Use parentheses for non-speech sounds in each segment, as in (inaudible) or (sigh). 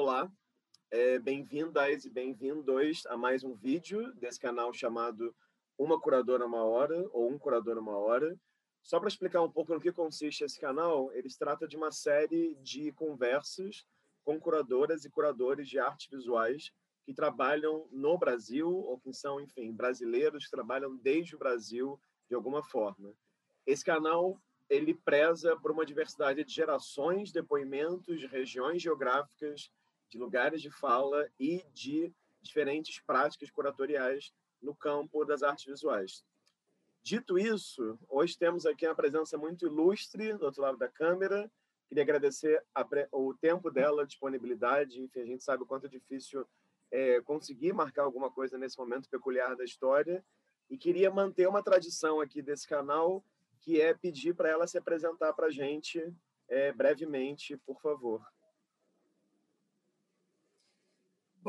Olá, é, bem-vindas e bem-vindos a mais um vídeo desse canal chamado Uma Curadora Uma Hora ou Um Curador Uma Hora. Só para explicar um pouco no que consiste esse canal, ele se trata de uma série de conversas com curadoras e curadores de artes visuais que trabalham no Brasil ou que são, enfim, brasileiros que trabalham desde o Brasil de alguma forma. Esse canal ele preza por uma diversidade de gerações, depoimentos, de regiões geográficas, de lugares de fala e de diferentes práticas curatoriais no campo das artes visuais. Dito isso, hoje temos aqui uma presença muito ilustre do outro lado da câmera. Queria agradecer o tempo dela, a disponibilidade. Enfim, a gente sabe o quanto é difícil é, conseguir marcar alguma coisa nesse momento peculiar da história. E queria manter uma tradição aqui desse canal que é pedir para ela se apresentar para a gente é, brevemente, por favor.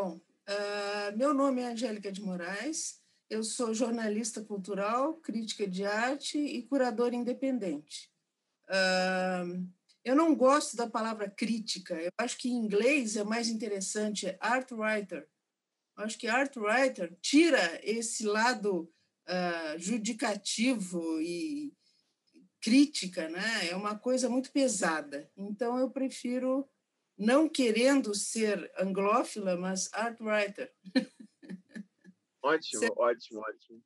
Bom, uh, meu nome é Angélica de Moraes, eu sou jornalista cultural, crítica de arte e curadora independente. Uh, eu não gosto da palavra crítica, eu acho que em inglês é mais interessante, é art writer. Eu acho que art writer tira esse lado uh, judicativo e crítica, né? É uma coisa muito pesada. Então eu prefiro não querendo ser anglófila, mas art writer. (laughs) Ótimo, ótimo, ótimo.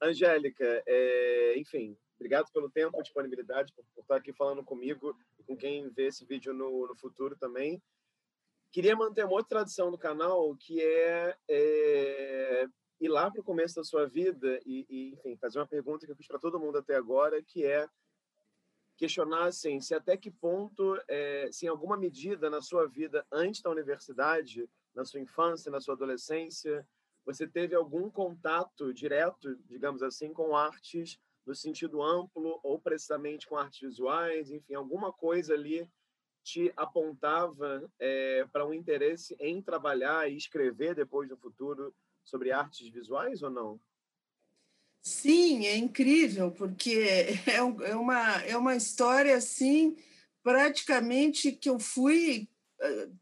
Angélica, é, enfim, obrigado pelo tempo, disponibilidade, por, por, estar aqui falando comigo e com quem vê esse vídeo no, no futuro também. Queria manter uma outra tradição do canal, que é, é ir lá para o começo da sua vida e, e, enfim, fazer uma pergunta que eu fiz para todo mundo até agora, que é questionar assim, se até que ponto, é, se em alguma medida na sua vida antes da universidade, na sua infância, na sua adolescência, você teve algum contato direto, digamos assim, com artes no sentido amplo ou precisamente com artes visuais, enfim, alguma coisa ali te apontava é, para um interesse em trabalhar e escrever depois no futuro sobre artes visuais ou não? Sim, é incrível, porque é, é, uma, é uma história assim, praticamente que eu fui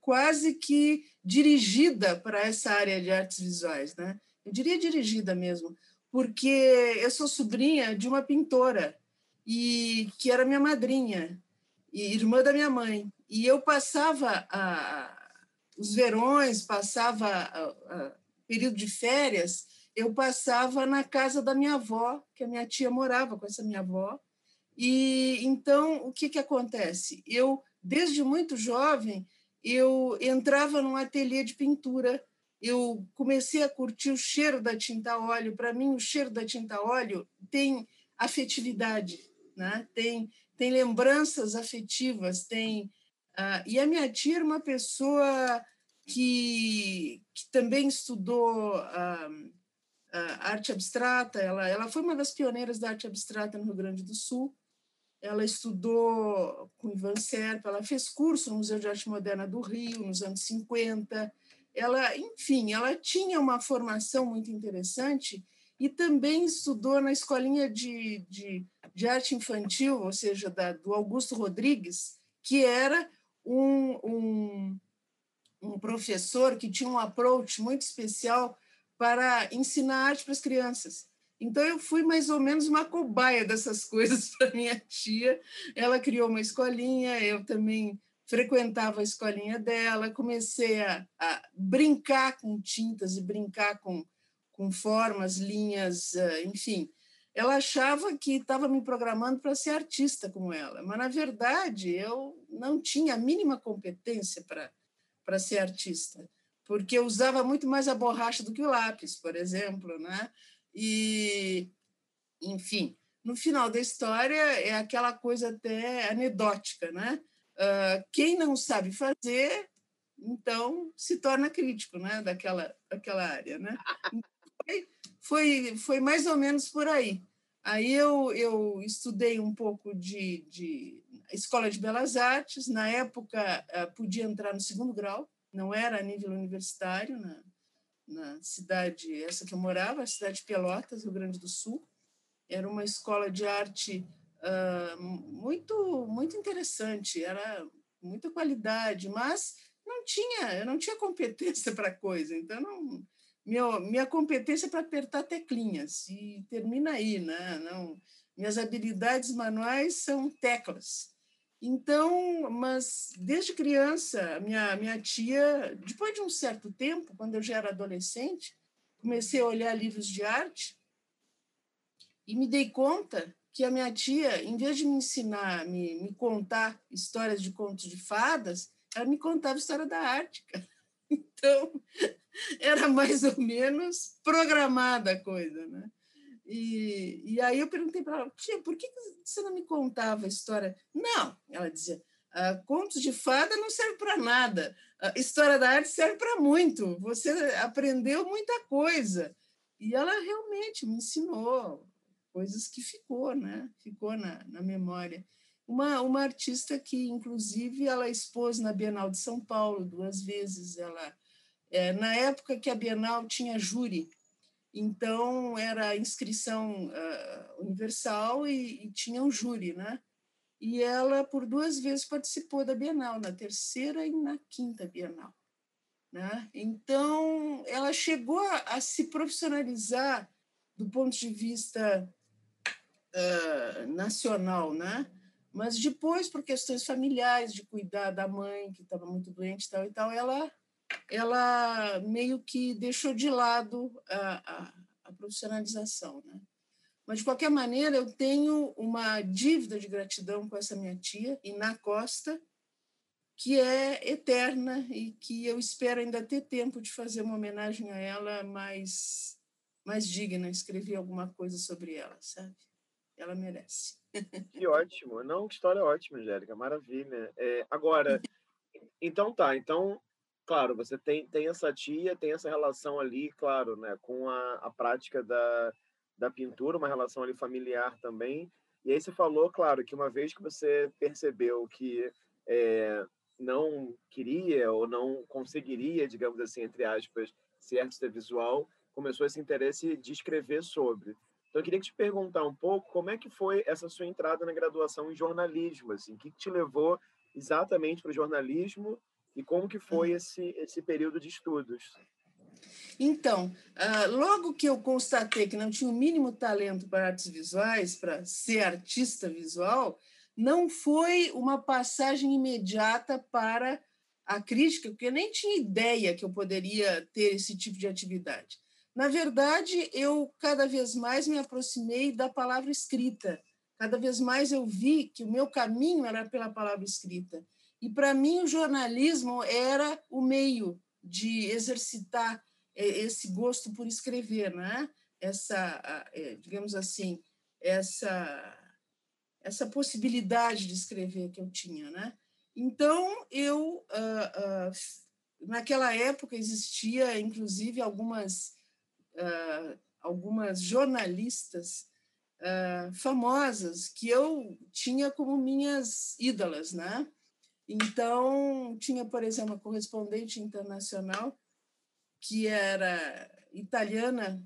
quase que dirigida para essa área de artes visuais, né? Eu diria dirigida mesmo, porque eu sou sobrinha de uma pintora e que era minha madrinha e irmã da minha mãe. E eu passava a, os verões, passava a, a, período de férias, eu passava na casa da minha avó, que a minha tia morava com essa minha avó. E então, o que, que acontece? Eu, desde muito jovem, eu entrava num ateliê de pintura, eu comecei a curtir o cheiro da tinta óleo. Para mim, o cheiro da tinta óleo tem afetividade, né? tem, tem lembranças afetivas, tem... Uh, e a minha tia era uma pessoa que, que também estudou a, arte abstrata. Ela, ela foi uma das pioneiras da arte abstrata no Rio Grande do Sul. Ela estudou com Ivan Serpa, ela fez curso no Museu de Arte Moderna do Rio nos anos 50. Ela, enfim, ela tinha uma formação muito interessante e também estudou na escolinha de, de, de arte infantil, ou seja, da, do Augusto Rodrigues, que era um, um um professor que tinha um approach muito especial para ensinar arte para as crianças. Então eu fui mais ou menos uma cobaia dessas (laughs) coisas para minha tia. Ela criou uma escolinha, eu também frequentava a escolinha dela, comecei a, a brincar com tintas e brincar com, com formas, linhas, ah, enfim. Ela achava que estava me programando para ser artista como ela, mas na verdade eu não tinha a mínima competência para para ser artista, porque eu usava muito mais a borracha do que o lápis, por exemplo, né? E, enfim, no final da história é aquela coisa até anedótica, né? Uh, quem não sabe fazer, então se torna crítico, né? Daquela, daquela área, né? Foi, foi, foi mais ou menos por aí. Aí eu, eu estudei um pouco de, de Escola de Belas Artes, na época eh, podia entrar no segundo grau, não era a nível universitário, na, na cidade, essa que eu morava, a cidade de Pelotas, Rio Grande do Sul. Era uma escola de arte uh, muito, muito interessante, era muita qualidade, mas não tinha, eu não tinha competência (laughs) para coisa, então não, meu, minha competência é para apertar teclinhas e termina aí, né? Não, minhas habilidades manuais são teclas. Então, mas desde criança, minha minha tia, depois de um certo tempo, quando eu já era adolescente, comecei a olhar livros de arte e me dei conta que a minha tia, em vez de me ensinar, me, me contar histórias de contos de fadas, ela me contava história da arte. (laughs) Então, (laughs) era mais ou menos programada a coisa, né? E, e aí eu perguntei para ela, tia, por que você não me contava a história? Não, ela dizia, ah, contos de fada não serve para nada. A história da arte serve para muito. Você aprendeu muita coisa. E ela realmente me ensinou coisas que ficou, né? Ficou na, na memória. Uma, uma artista que, inclusive, ela expôs na Bienal de São Paulo duas vezes. Ela, é, na época que a Bienal tinha júri, então era inscrição uh, universal e, e, tinha um júri, né? E ela, por duas vezes, participou da Bienal, na terceira e na quinta Bienal. Né? Então, ela chegou a, a se profissionalizar do ponto de vista uh, nacional, né? Mas depois, por questões familiares, de cuidar da mãe que estava muito doente e tal e tal, ela, ela meio que deixou de lado a, a, a profissionalização, né? Mas, de qualquer maneira, eu tenho uma dívida de gratidão com essa minha tia, Iná Costa, que é eterna e que eu espero ainda ter tempo de fazer uma homenagem a ela mais, mais digna, escrever alguma coisa sobre ela, sabe? ela merece. Que ótimo. Não, que história ótima, Angélica. Maravilha. É, agora, (laughs) então tá. Então, claro, você tem, tem essa tia, tem essa relação ali, claro, né, com a, a prática da, da pintura, uma relação ali familiar também. E aí você falou, claro, que uma vez que você percebeu que é, não queria ou não conseguiria, digamos assim, entre aspas, ser artista visual, começou esse interesse de escrever sobre. Então, eu queria te perguntar um pouco como é que foi essa sua entrada na graduação em jornalismo, assim, o que te levou exatamente para o jornalismo e como que foi esse, esse período de estudos? Então, ah, logo que eu constatei que não tinha o mínimo talento para artes visuais, para ser artista visual, não foi uma passagem imediata para a crítica, porque eu nem tinha ideia que eu poderia ter esse tipo de atividade. Na verdade, eu cada vez mais me aproximei da palavra escrita. Cada vez mais eu vi que o meu caminho era pela palavra escrita. E para mim o jornalismo era o meio de exercitar é, esse gosto por escrever, né? Essa, é, digamos assim, essa essa possibilidade de escrever que eu tinha, né? Então eu naquela época existia inclusive algumas uh, algumas jornalistas uh, famosas que eu tinha como minhas ídolas, né? Então, tinha, por exemplo, uma correspondente internacional que era italiana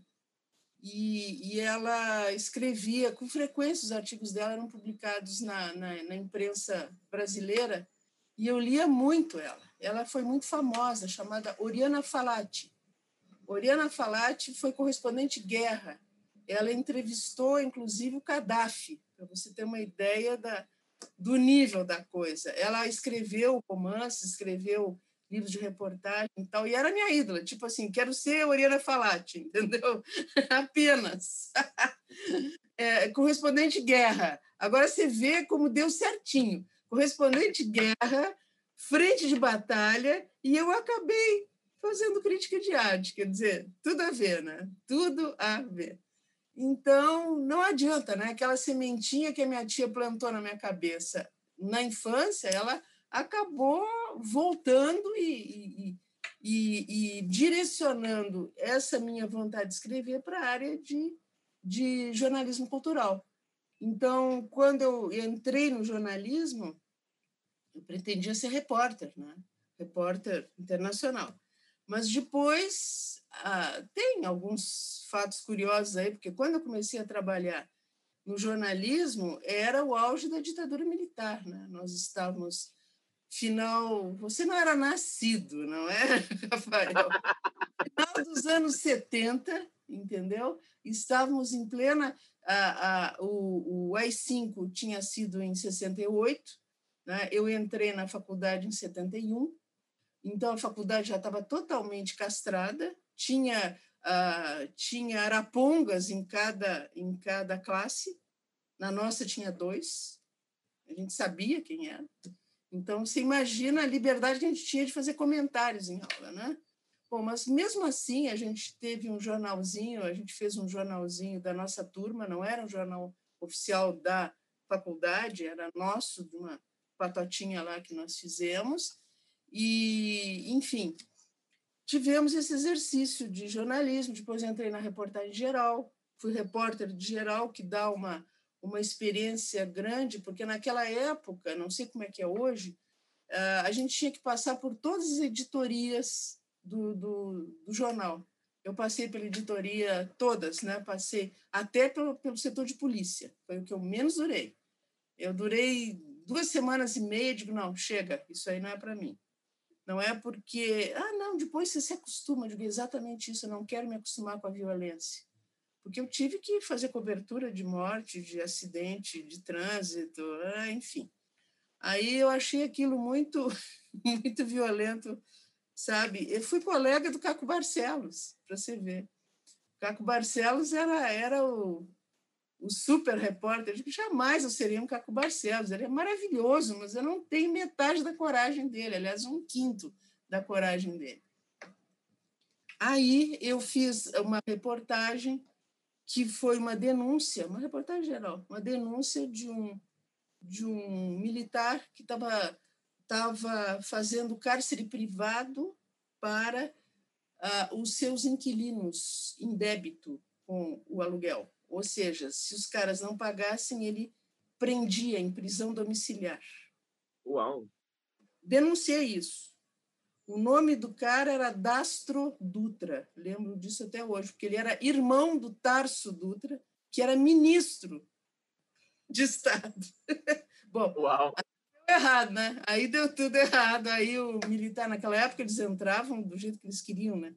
e, e, ela escrevia com frequência, os artigos dela eram publicados na, na, na, imprensa brasileira e eu lia muito ela. Ela foi muito famosa, chamada Oriana Falati. Oriana Falati foi correspondente guerra. Ela entrevistou, inclusive, o Gaddafi, para você ter uma ideia da, do nível da coisa. Ela escreveu romances, escreveu livros de reportagem e tal, e era minha ídola, tipo assim, quero ser Oriana Falati, (laughs) entendeu? Apenas. (laughs) É, correspondente guerra. Agora você vê como deu certinho. Correspondente guerra, frente de batalha, e eu acabei fazendo crítica de arte, quer dizer, tudo a ver, né? Tudo a ver. Então, não adianta, né? Aquela sementinha que a minha tia plantou na minha cabeça na infância, ela acabou voltando e, e, e, e direcionando essa minha vontade de escrever para a área de, de jornalismo cultural. Então, quando eu entrei no jornalismo, eu pretendia ser repórter, né? repórter internacional. Mas depois ah, tem alguns fatos curiosos aí, porque quando eu comecei a trabalhar no jornalismo, era o auge da ditadura militar. Né? Nós estávamos final. Você não era nascido, não é, (laughs) Rafael? Final dos anos 70, entendeu? Estávamos em plena. A, a, o, o AI-5 tinha sido em 68, né? eu entrei na faculdade em 71, então a faculdade já estava totalmente castrada, tinha, uh, tinha arapongas em cada, em cada classe, na nossa tinha dois, a gente sabia quem era. Então, você imagina a liberdade que a gente tinha de fazer comentários em aula, né? Bom, mas mesmo assim, a gente teve um jornalzinho, a gente fez um jornalzinho da nossa turma, não era um jornal oficial da faculdade, era nosso, de uma patotinha lá que nós fizemos. E, enfim, tivemos esse exercício de jornalismo. Depois entrei na reportagem geral, fui repórter de geral, que dá uma uma experiência grande, porque naquela época, não sei como é que é hoje, eh, a gente tinha que passar por todas as editorias do, do, do jornal. Eu passei pela editoria todas, né? Passei até pelo, pelo setor de polícia, foi o que eu menos durei. Eu durei duas semanas e meia, digo, não, chega, isso aí não é para mim. Não é porque, ah, não, depois você se acostuma, digo, exatamente isso, eu não quero me acostumar com a violência porque eu tive que fazer cobertura de morte, de acidente, de trânsito, ah, enfim. Aí eu achei aquilo muito, (laughs) muito violento, sabe? Eu fui colega do Caco Barcelos, para você ver. Caco Barcelos era, era o, o super repórter, que jamais eu seria um Caco Barcelos, ele é maravilhoso, mas eu não tenho metade da coragem dele, aliás, um quinto da coragem dele. Aí eu fiz uma reportagem que foi uma denúncia, uma reportagem geral, uma denúncia de um, de um militar que estava tava fazendo cárcere privado para uh, os seus inquilinos em débito com o aluguel. Ou seja, se os caras não pagassem, ele prendia em prisão domiciliar. Uau! Denunciei isso. O nome do cara era Dastro Dutra, lembro disso até hoje, porque ele era irmão do Tarso Dutra, que era ministro de Estado. (laughs) Bom, Uau. deu errado, né? Aí deu tudo errado. Aí o militar, naquela época, eles entravam do jeito que eles queriam, né?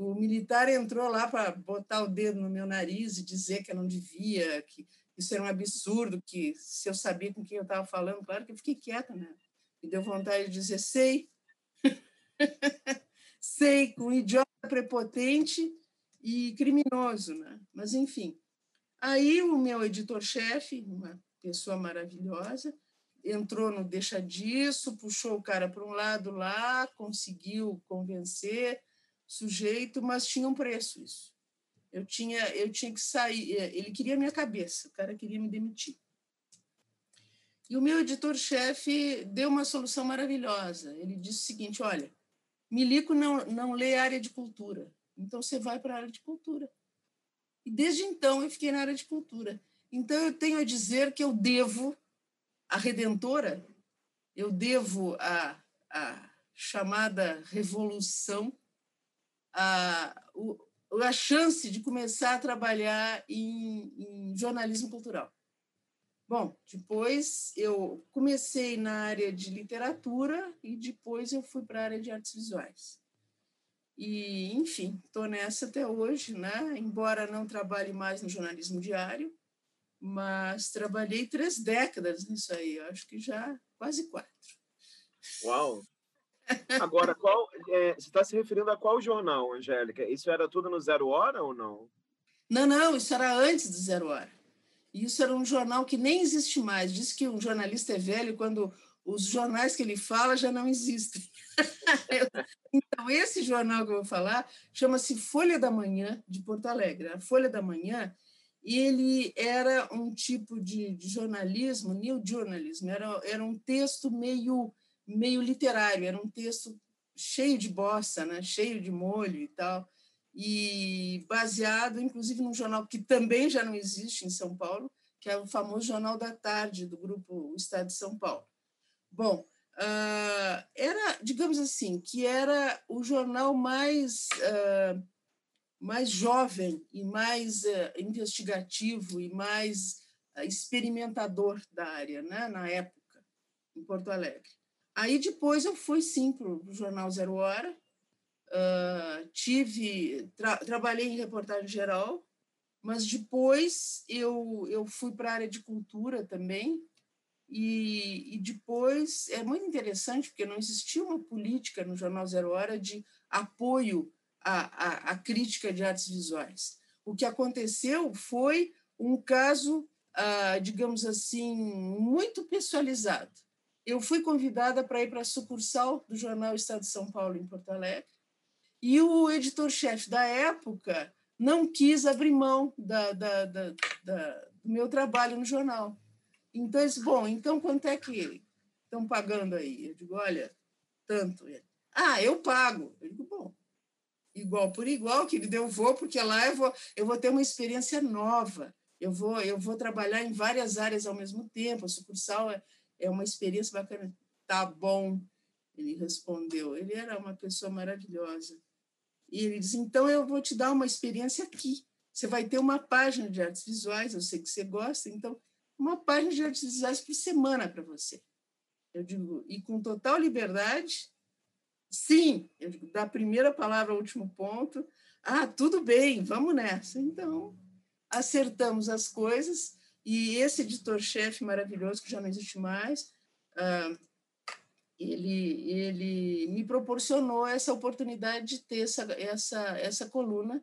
O militar entrou lá para botar o dedo no meu nariz e dizer que eu não devia, que isso era um absurdo, que se eu sabia com quem eu estava falando, claro que eu fiquei quieta, né? Me deu vontade de dizer, sei, (laughs) Sei, com um idiota prepotente e criminoso, né? Mas, enfim. Aí o meu editor-chefe, uma pessoa maravilhosa, entrou no deixa disso, puxou o cara para um lado lá, conseguiu convencer sujeito, mas tinha um preço isso. Eu tinha, eu tinha que sair, ele queria minha cabeça, o cara queria me demitir. E o meu editor-chefe deu uma solução maravilhosa. Ele disse o seguinte: olha, Milico não, não lê área de cultura, então você vai para a área de cultura. E desde então eu fiquei na área de cultura. Então eu tenho a dizer que eu devo à Redentora, eu devo à, à chamada revolução, a, a chance de começar a trabalhar em, em jornalismo cultural. Bom, depois eu comecei na área de literatura e depois eu fui para a área de artes visuais. E, enfim, estou nessa até hoje, né? Embora não trabalhe mais no jornalismo diário, mas trabalhei três décadas nisso aí, acho que já quase quatro. Uau! Agora, qual, é, você está se referindo a qual jornal, Angélica? Isso era tudo no Zero Hora ou não? Não, não, isso era antes do Zero Hora. Isso era um jornal que nem existe mais. Diz que um jornalista é velho quando os jornais que ele fala já não existem. (laughs) então, esse jornal que eu vou falar chama-se Folha da Manhã, de Porto Alegre. A Folha da Manhã, ele era um tipo de, de jornalismo, new journalism, era, era um texto meio, meio literário, era um texto cheio de bossa, né? cheio de molho e tal e baseado, inclusive, num jornal que também já não existe em São Paulo, que é o famoso Jornal da Tarde, do grupo Estado de São Paulo. Bom, uh, era, digamos assim, que era o jornal mais, uh, mais jovem e mais uh, investigativo e mais experimentador da área, né, na época, em Porto Alegre. Aí depois eu fui sim para o jornal Zero Hora, uh, tive tra trabalhei em reportagem geral, mas depois eu eu fui para a área de cultura também e, e, depois é muito interessante porque não existia uma política no jornal Zero Hora de apoio à, à, à crítica de artes visuais. O que aconteceu foi um caso, ah, digamos assim, muito pessoalizado. Eu fui convidada para ir para a sucursal do jornal Estado de São Paulo, em Porto Alegre, e o editor-chefe da época não quis abrir mão da, da, da, do meu trabalho no jornal. Então, eu disse, bom, então quanto é que estão pagando aí? Eu digo, olha, tanto. Ah, eu pago. Eu digo, bom, igual por igual, que eu vou, porque lá eu vou, eu vou ter uma experiência nova. Eu vou, eu vou trabalhar em várias áreas ao mesmo tempo. A sucursal é, é uma experiência bacana. Tá bom, ele respondeu. Ele era uma pessoa maravilhosa. E ele disse: então eu vou te dar uma experiência aqui. Você vai ter uma página de artes visuais, eu sei que você gosta, então, uma página de artes visuais por semana para você. Eu digo, e com total liberdade, Sim, eu digo, da primeira palavra ao último ponto. Ah, tudo bem, vamos nessa. Então, acertamos as coisas e esse editor-chefe maravilhoso, que já não existe mais, ele, ele me proporcionou essa oportunidade de ter essa, essa, essa coluna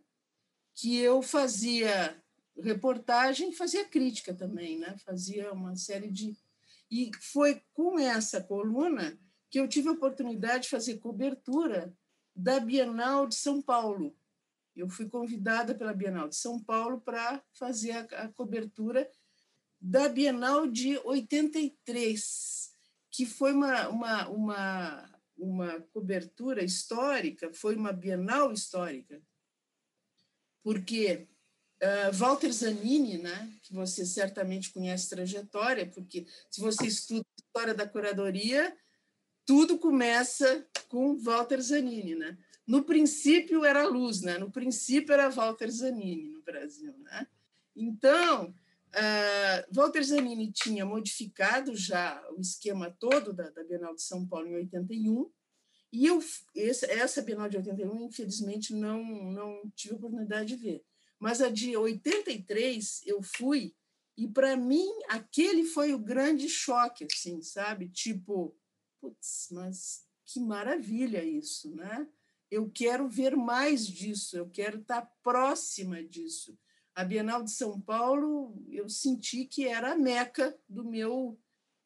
que eu fazia reportagem fazia crítica também, né? fazia uma série de... E foi com essa coluna que eu tive a oportunidade de fazer cobertura da Bienal de São Paulo. Eu fui convidada pela Bienal de São Paulo para fazer a, a, cobertura da Bienal de 83, que foi uma, uma, uma, uma cobertura histórica, foi uma Bienal histórica, porque uh, Walter Zanini, né, que você certamente conhece trajetória, porque se você estuda a história da curadoria, tudo começa com Walter Zanini, né? No princípio era luz, né? No princípio era Walter Zanini no Brasil, né? Então, uh, Walter Zanini tinha modificado já o esquema todo da, da Bienal de São Paulo em 81, e eu essa, Bienal de 81, infelizmente, não não tive oportunidade de ver. Mas a de 83 eu fui e para mim aquele foi o grande choque, assim, sabe? Tipo, putz, mas que maravilha isso, né? Eu quero ver mais disso, eu quero estar próxima disso. A Bienal de São Paulo, eu senti que era a meca do meu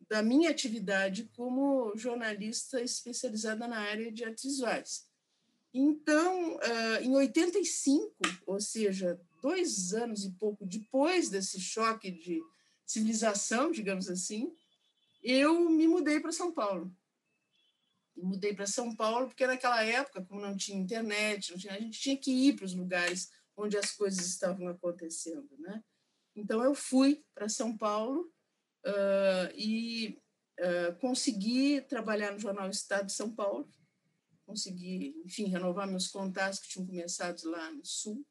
da minha atividade como jornalista especializada na área de artes visuais. Então, em 85, ou seja, dois anos e pouco depois desse choque de civilização, digamos assim, eu me mudei para São Paulo mudei para São Paulo, porque naquela época, como não tinha internet, não tinha, a gente tinha que ir para os lugares onde as coisas estavam acontecendo. Né? Então, eu fui para São Paulo uh, e uh, consegui trabalhar no jornal Estado de São Paulo, consegui, enfim, renovar meus contatos que tinham começado lá no Sul.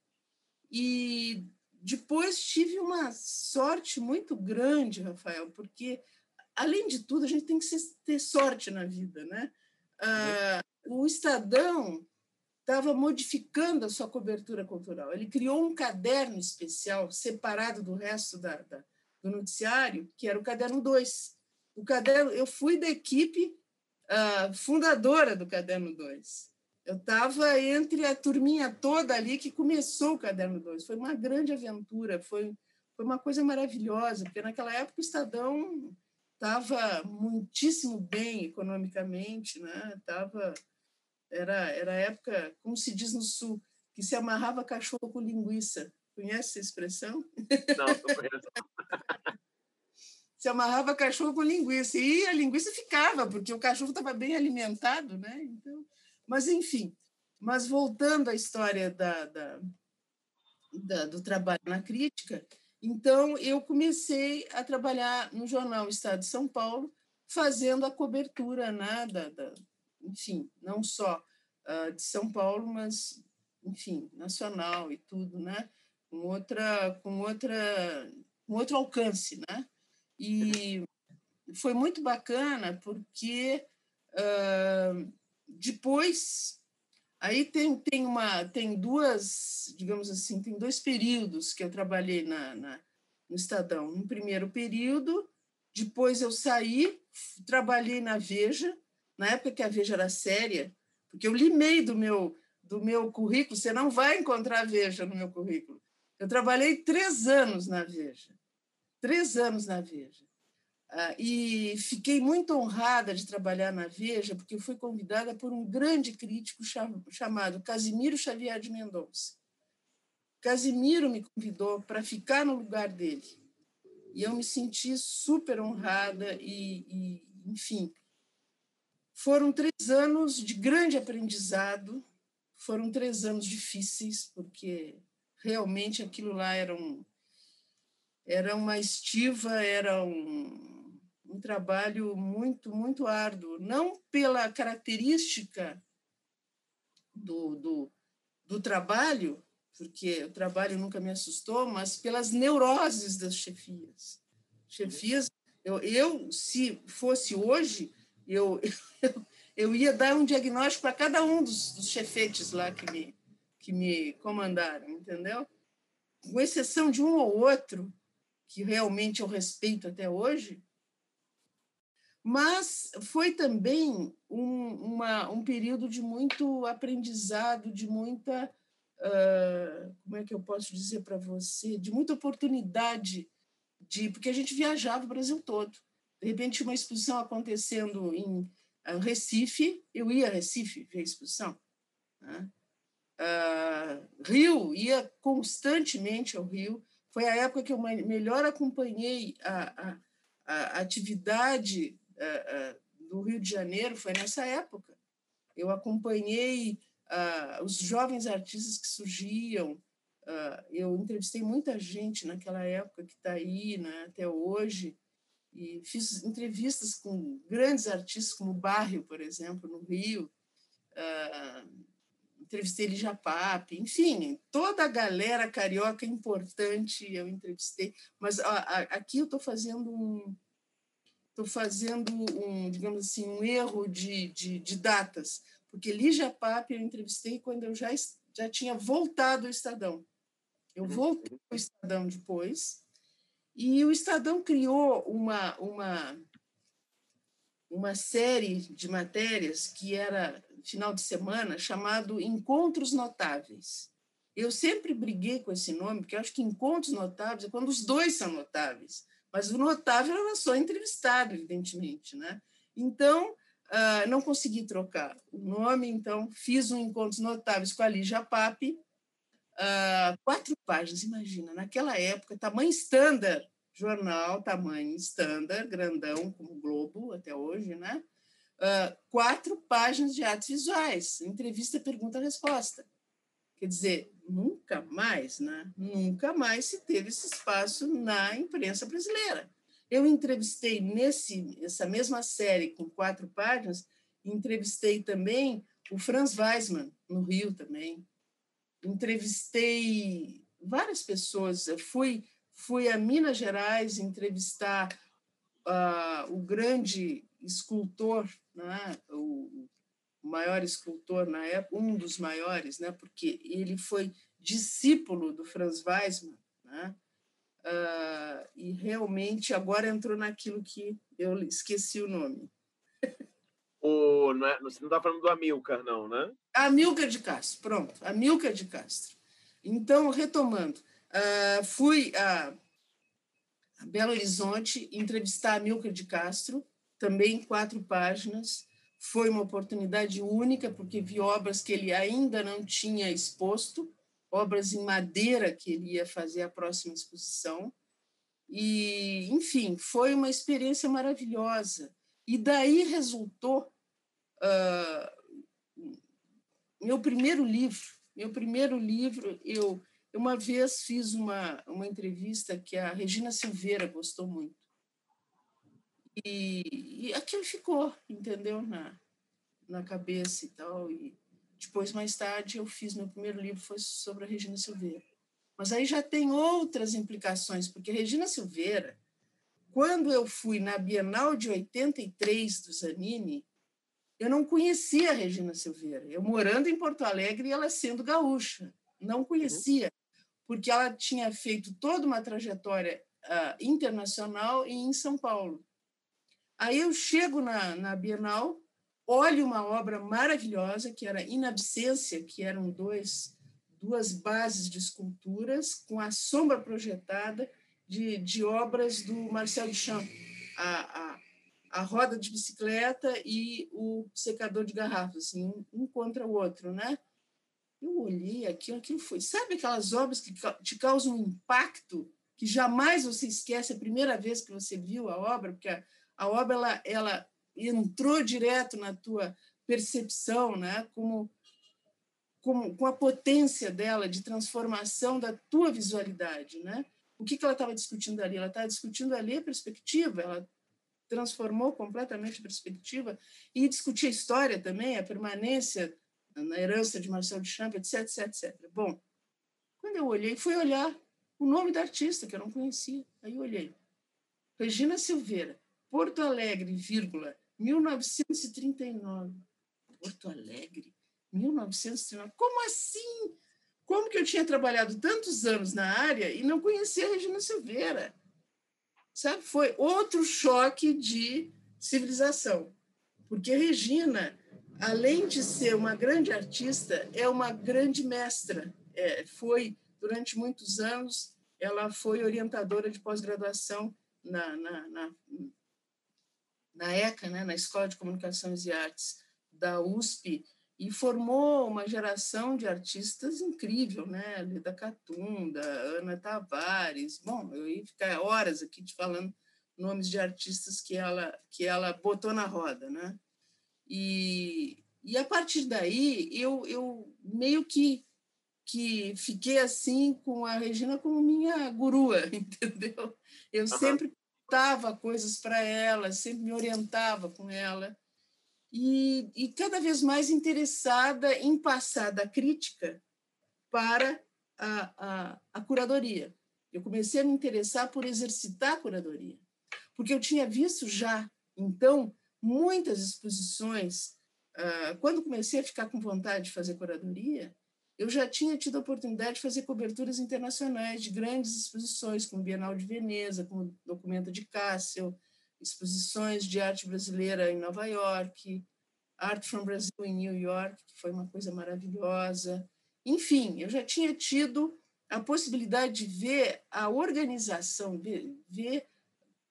E depois tive uma sorte muito grande, Rafael, porque, além de tudo, a gente tem que ter sorte na vida, né? ah, o Estadão estava modificando a sua cobertura cultural. Ele criou um caderno especial, separado do resto da, da, do noticiário, que era o Caderno 2. O caderno, eu fui da equipe ah, fundadora do Caderno 2. Eu estava entre a turminha toda ali que começou o Caderno 2. Foi uma grande aventura, foi, foi uma coisa maravilhosa, porque naquela época o Estadão estava muitíssimo bem economicamente, né? Tava, era, era época, como se diz no Sul, que se amarrava cachorro com linguiça. Conhece essa expressão? Não, não conheço. se amarrava cachorro com linguiça. E a linguiça ficava, porque o cachorro estava bem alimentado, né? Então, mas, enfim. Mas voltando à história da, da, da do trabalho na crítica, então, eu comecei a trabalhar no jornal Estado de São Paulo, fazendo a cobertura, né, da, da enfim, não só uh, de São Paulo, mas, enfim, nacional e tudo, né, com outra, com outra, com outro alcance, né. E foi muito bacana porque Uh, depois, aí tem, tem, uma, tem duas, digamos assim, tem dois períodos que eu trabalhei na, na no Estadão. Um primeiro período, depois eu saí, trabalhei na Veja, na época que a Veja era séria, porque eu limei do meu, do meu currículo, você não vai encontrar a Veja no meu currículo. Eu trabalhei três anos na Veja, três anos na Veja. Ah, e fiquei muito honrada de trabalhar na Veja, porque fui convidada por um grande crítico chamado Casimiro Xavier de Mendonça. Casimiro me convidou para ficar no lugar dele. E eu me senti super honrada e, e, enfim, foram três anos de grande aprendizado, foram três anos difíceis, porque realmente aquilo lá era, um, era uma estiva, era um, um trabalho muito, muito árduo, não pela característica do, do, do trabalho, porque o trabalho nunca me assustou, mas pelas neuroses das chefias. Chefias, eu, eu se fosse hoje, eu, eu, (laughs) eu ia dar um diagnóstico para cada um dos, dos chefetes lá que me, que me comandaram, entendeu? Com exceção de um ou outro, que realmente eu respeito até hoje, mas foi também um, uma, um período de muito aprendizado, de muita, uh, como é que eu posso dizer para você, de muita oportunidade, de porque a gente viajava o Brasil todo. De repente, uma exposição acontecendo em uh, Recife, eu ia a Recife ver a exposição. Né? Uh, Rio, ia constantemente ao Rio. Foi a época que eu melhor acompanhei a, a, a atividade uh, do Rio de Janeiro, foi nessa época. Eu acompanhei os jovens artistas que surgiam, eu entrevistei muita gente naquela época que está aí né, até hoje, e fiz entrevistas com grandes artistas como Barrio, por exemplo, no Rio. Uh, entrevistei Pape, enfim, toda a galera carioca importante eu entrevistei. Mas aqui eu estou fazendo um estou fazendo um, digamos assim, um erro de, de, de datas, porque Pape eu entrevistei quando eu já, já tinha voltado ao Estadão. Eu uhum. voltei ao Estadão depois, e o Estadão criou uma, uma, uma série de matérias que era final de semana chamado Encontros Notáveis. Eu sempre briguei com esse nome, porque eu acho que encontros notáveis é quando os dois são notáveis, mas o notável era só entrevistado, evidentemente, né? Então, uh, não consegui trocar o nome, então fiz um Encontros Notáveis com a Lígia Pape, uh, quatro páginas, imagina, naquela época, tamanho standard, jornal, tamanho standard, grandão, como Globo até hoje, né? Uh, quatro páginas de atos visuais, entrevista, pergunta, resposta. Quer dizer, nunca mais, né? Nunca mais se teve esse espaço na imprensa brasileira. Eu entrevistei nesse essa mesma série com quatro páginas, entrevistei também o Franz Weismann no Rio também, entrevistei várias pessoas. Eu fui, fui a Minas Gerais entrevistar uh, o grande escultor, né? o, maior escultor na época, um dos maiores, né? porque ele foi discípulo do Franz Weismann, né? Uh, e realmente agora entrou naquilo que eu esqueci o nome. (laughs) O, não é, você não está falando do Amilcar, não, né? Amilcar de Castro, pronto, Amilcar de Castro. Então, retomando, uh, fui a, a, Belo Horizonte entrevistar Amilcar de Castro, também em quatro páginas. Foi uma oportunidade única, porque vi obras que ele ainda não tinha exposto, obras em madeira que ele ia fazer a próxima exposição. E, enfim, foi uma experiência maravilhosa. E daí resultou uh, meu primeiro livro. Meu primeiro livro, eu, uma vez fiz uma, uma entrevista que a Regina Silveira gostou muito. E, e aquilo ficou, entendeu? Na, na cabeça e tal. E depois, mais tarde, eu fiz meu primeiro livro, foi sobre a Regina Silveira. Mas aí já tem outras implicações, porque Regina Silveira quando eu fui na Bienal de 83 do Zanini, eu não conhecia a Regina Silveira. Eu morando em Porto Alegre e ela sendo gaúcha. Não conhecia, porque ela tinha feito toda uma trajetória uh, internacional e em São Paulo. Aí eu chego na, na Bienal, olho uma obra maravilhosa, que era In Absência, que eram dois, duas bases de esculturas com a sombra projetada de, de obras do Marcel Duchamp. A, a, a roda de bicicleta e o secador de garrafas, assim, um contra o outro, né? Eu olhei aquilo, aquilo foi. Sabe aquelas obras que te causam um impacto que jamais você esquece a primeira vez que você viu a obra, porque a, a obra ela, ela entrou direto na tua percepção, né? Como, como com a potência dela de transformação da tua visualidade, né? O que, que ela estava discutindo ali? Ela estava discutindo ali a perspectiva, ela transformou completamente a perspectiva e discutir a história também, a permanência na herança de Marcel Duchamp, etc, etc, etc. Bom, quando eu olhei, fui olhar o nome da artista, que eu não conhecia. Aí olhei. Regina Silveira, Porto Alegre, vírgula, 1939. Porto Alegre, 1939. Como assim? Como que eu tinha trabalhado tantos anos na área e não conhecia a Regina Silveira? sabe? Foi outro choque de civilização, porque Regina, além de ser uma grande artista, é uma grande mestra. É, foi durante muitos anos, ela foi orientadora de pós-graduação na, na, na, na ECA, né, na Escola de Comunicações e Artes da USP, e formou uma geração de artistas incrível, né? Leda Catunda, Ana Tavares. Bom, eu ia ficar horas aqui te falando nomes de artistas que ela que ela botou na roda, né? E, e a partir daí eu, eu meio que que fiquei assim com a Regina como minha gurua, (laughs) entendeu? Eu uhum. sempre dava coisas para ela, sempre me orientava com ela e, e cada vez mais interessada em passar da crítica para a, a, a curadoria. Eu comecei a me interessar por exercitar a curadoria, porque eu tinha visto já, então, muitas exposições. Uh, quando comecei a ficar com vontade de fazer curadoria, eu já tinha tido a oportunidade de fazer coberturas internacionais de grandes exposições, como Bienal de Veneza, como Documento de Cássio, exposições de arte brasileira em Nova York, Art from Brazil em New York, que foi uma coisa maravilhosa. Enfim, eu já tinha tido a possibilidade de ver a organização, ver, ver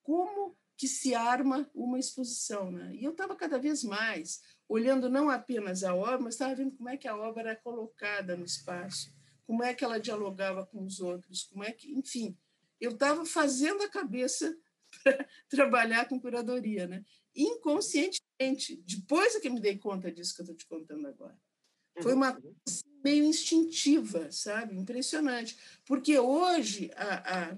como que se arma uma exposição. Né? E eu estava cada vez mais olhando não apenas a obra, mas estava vendo como é que a obra era colocada no espaço, como é que ela dialogava com os outros, como é que, enfim, eu estava fazendo a cabeça (laughs) para trabalhar com curadoria, né? Inconscientemente, depois é que me dei conta disso que eu estou te contando agora. Foi uma coisa meio instintiva, sabe? Impressionante. Porque hoje, a, a,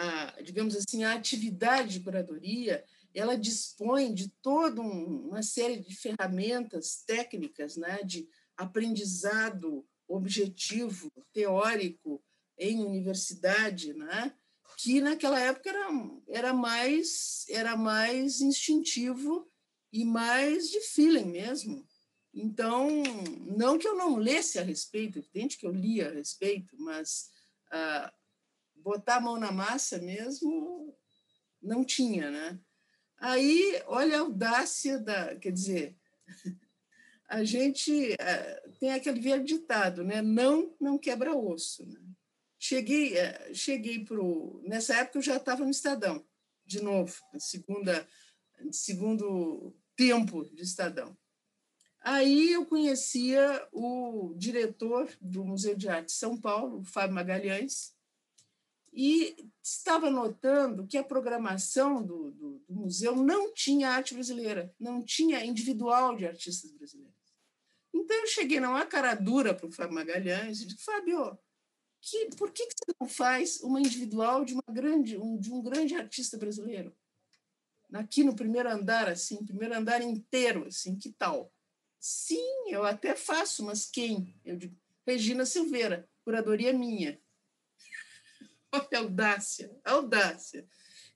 a, digamos assim, a atividade de curadoria ela dispõe de toda uma série de ferramentas técnicas né, de aprendizado objetivo, teórico, em universidade, né? que naquela época era, era, mais, era mais instintivo e mais de feeling mesmo. Então, não que eu não lesse a respeito, evidente que eu lia a respeito, mas ah, botar a mão na massa mesmo não tinha, né? Aí, olha a audácia da, quer dizer, (laughs) a gente ah, tem aquele velho ditado, né? Não, não quebra osso, né? Cheguei, eh, cheguei pro nessa época eu já estava no Estadão, de novo, segunda segundo tempo de Estadão. Aí eu conhecia o diretor do Museu de Arte de São Paulo, Fábio Magalhães, e estava notando que a programação do, do, do, museu não tinha arte brasileira, não tinha individual de artistas brasileiros. Então eu cheguei numa cara dura para o Fábio Magalhães e disse, Fábio, que, por que, que você não faz uma individual de, uma grande, um, de um grande artista brasileiro? Aqui no primeiro andar, assim, primeiro andar inteiro, assim, que tal? Sim, eu até faço, mas quem? Eu digo, Regina Silveira, curadoria minha. Olha (laughs) audácia, audácia.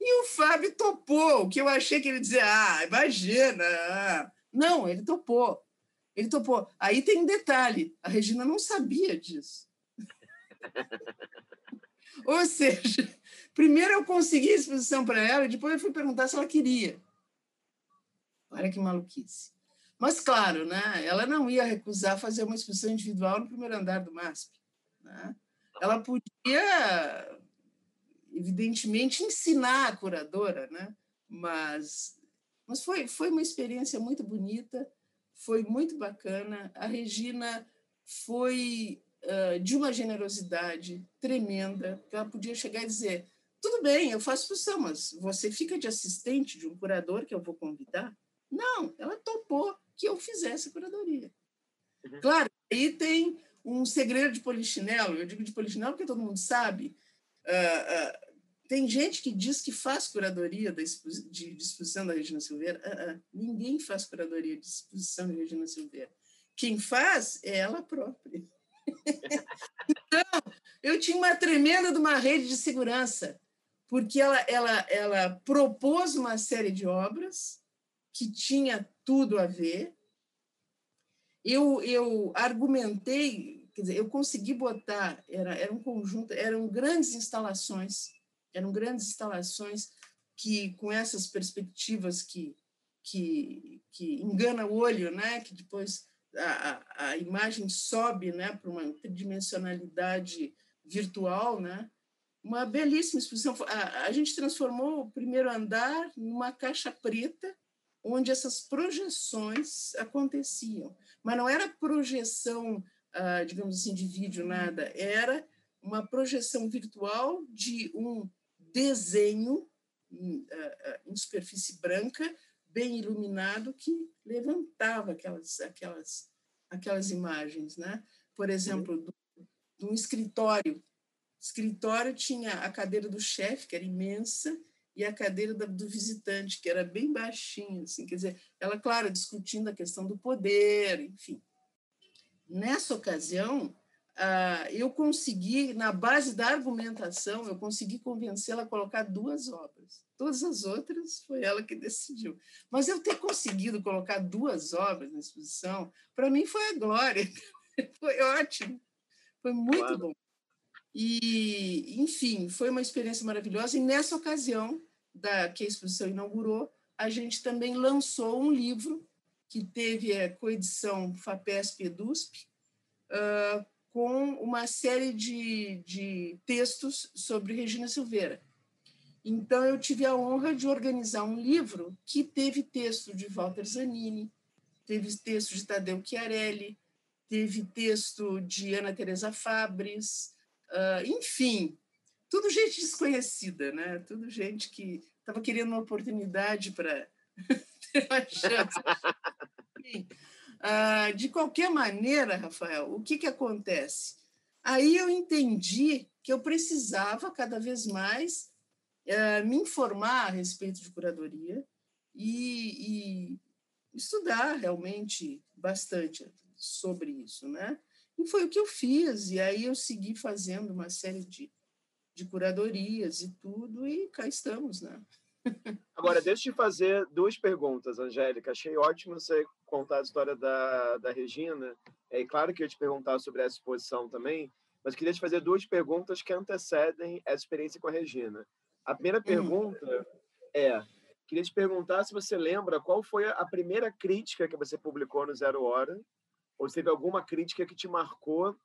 E o Fábio topou, que eu achei que ele dizia, ah, imagina, Não, ele topou. Ele topou. Aí tem um detalhe: a Regina não sabia disso. (laughs) Ou seja, primeiro eu consegui a exposição para ela e depois eu fui perguntar se ela queria. Olha que maluquice. Mas, claro, né, ela não ia recusar fazer uma exposição individual no primeiro andar do MASP. Né? Ela podia, evidentemente, ensinar a curadora, né? mas, mas foi, foi uma experiência muito bonita, foi muito bacana. A Regina foi uh, de uma generosidade tremenda, que ela podia chegar e dizer: tudo bem, eu faço exposição, mas você fica de assistente de um curador que eu vou convidar? Não, ela topou que eu fizesse a curadoria. Uhum. Claro, aí tem um segredo de polichinelo, eu digo de polichinelo porque todo mundo sabe. Uh, uh, tem gente que diz que faz curadoria de, de exposição da Regina Silveira. Uh, ninguém faz curadoria de exposição da Regina Silveira. Quem faz é ela própria. (laughs) então, eu tinha uma tremenda de uma rede de segurança, porque ela, ela, ela propôs uma série de obras que tinha tudo a ver. Eu, eu argumentei, quer dizer, eu consegui botar, era, era um conjunto, eram grandes instalações, eram grandes instalações que, com essas perspectivas que, que, que engana o olho, né? que depois a, a imagem sobe né? para uma tridimensionalidade virtual, né? uma belíssima exposição. A, a gente transformou o primeiro andar numa caixa preta onde essas projeções aconteciam. Mas não era projeção, ah, digamos assim, de vídeo, nada, era uma projeção virtual de um desenho em, ah, ah, em superfície branca, bem iluminado, que levantava aquelas, aquelas, aquelas imagens. Né? Por exemplo, de um escritório. O escritório tinha a cadeira do chefe, que era imensa, e a cadeira do visitante, que era bem baixinha, assim, quer dizer, ela, claro, discutindo a questão do poder, enfim. Nessa ocasião, eu consegui, na base da argumentação, eu consegui convencê-la a colocar duas obras. Todas as outras foi ela que decidiu. Mas eu ter conseguido colocar duas obras na exposição, para mim foi a glória. (laughs) Foi ótimo. Foi muito claro. bom. E, enfim, foi uma experiência maravilhosa. E nessa ocasião, da que a exposição inaugurou, a gente também lançou um livro que teve a coedição FAPESP-EDUSP, uh, com uma série de, de textos sobre Regina Silveira. Então, eu tive a honra de organizar um livro que teve texto de Walter Zanini, teve texto de Tadeu Chiarelli, teve texto de Ana Teresa Fabres, Uh, enfim, tudo gente desconhecida, né? Tudo gente que estava querendo uma oportunidade para (laughs) (laughs) chance. Uh, de qualquer maneira, Rafael, o que, que acontece? Aí eu entendi que eu precisava cada vez mais uh, me informar a respeito de curadoria e, e estudar realmente bastante sobre isso, né? E foi o que eu fiz. E aí eu segui fazendo uma série de, de curadorias e tudo, e cá estamos, né? Agora, deixa eu te fazer duas perguntas, Angélica. Achei ótimo você contar a história da, da Regina. É claro que eu ia te perguntar sobre essa exposição também, mas queria te fazer duas perguntas que antecedem essa experiência com a Regina. A primeira uhum. pergunta é: queria te perguntar se você lembra qual foi a primeira crítica que você publicou no Zero Hora ou se teve alguma crítica que te marcou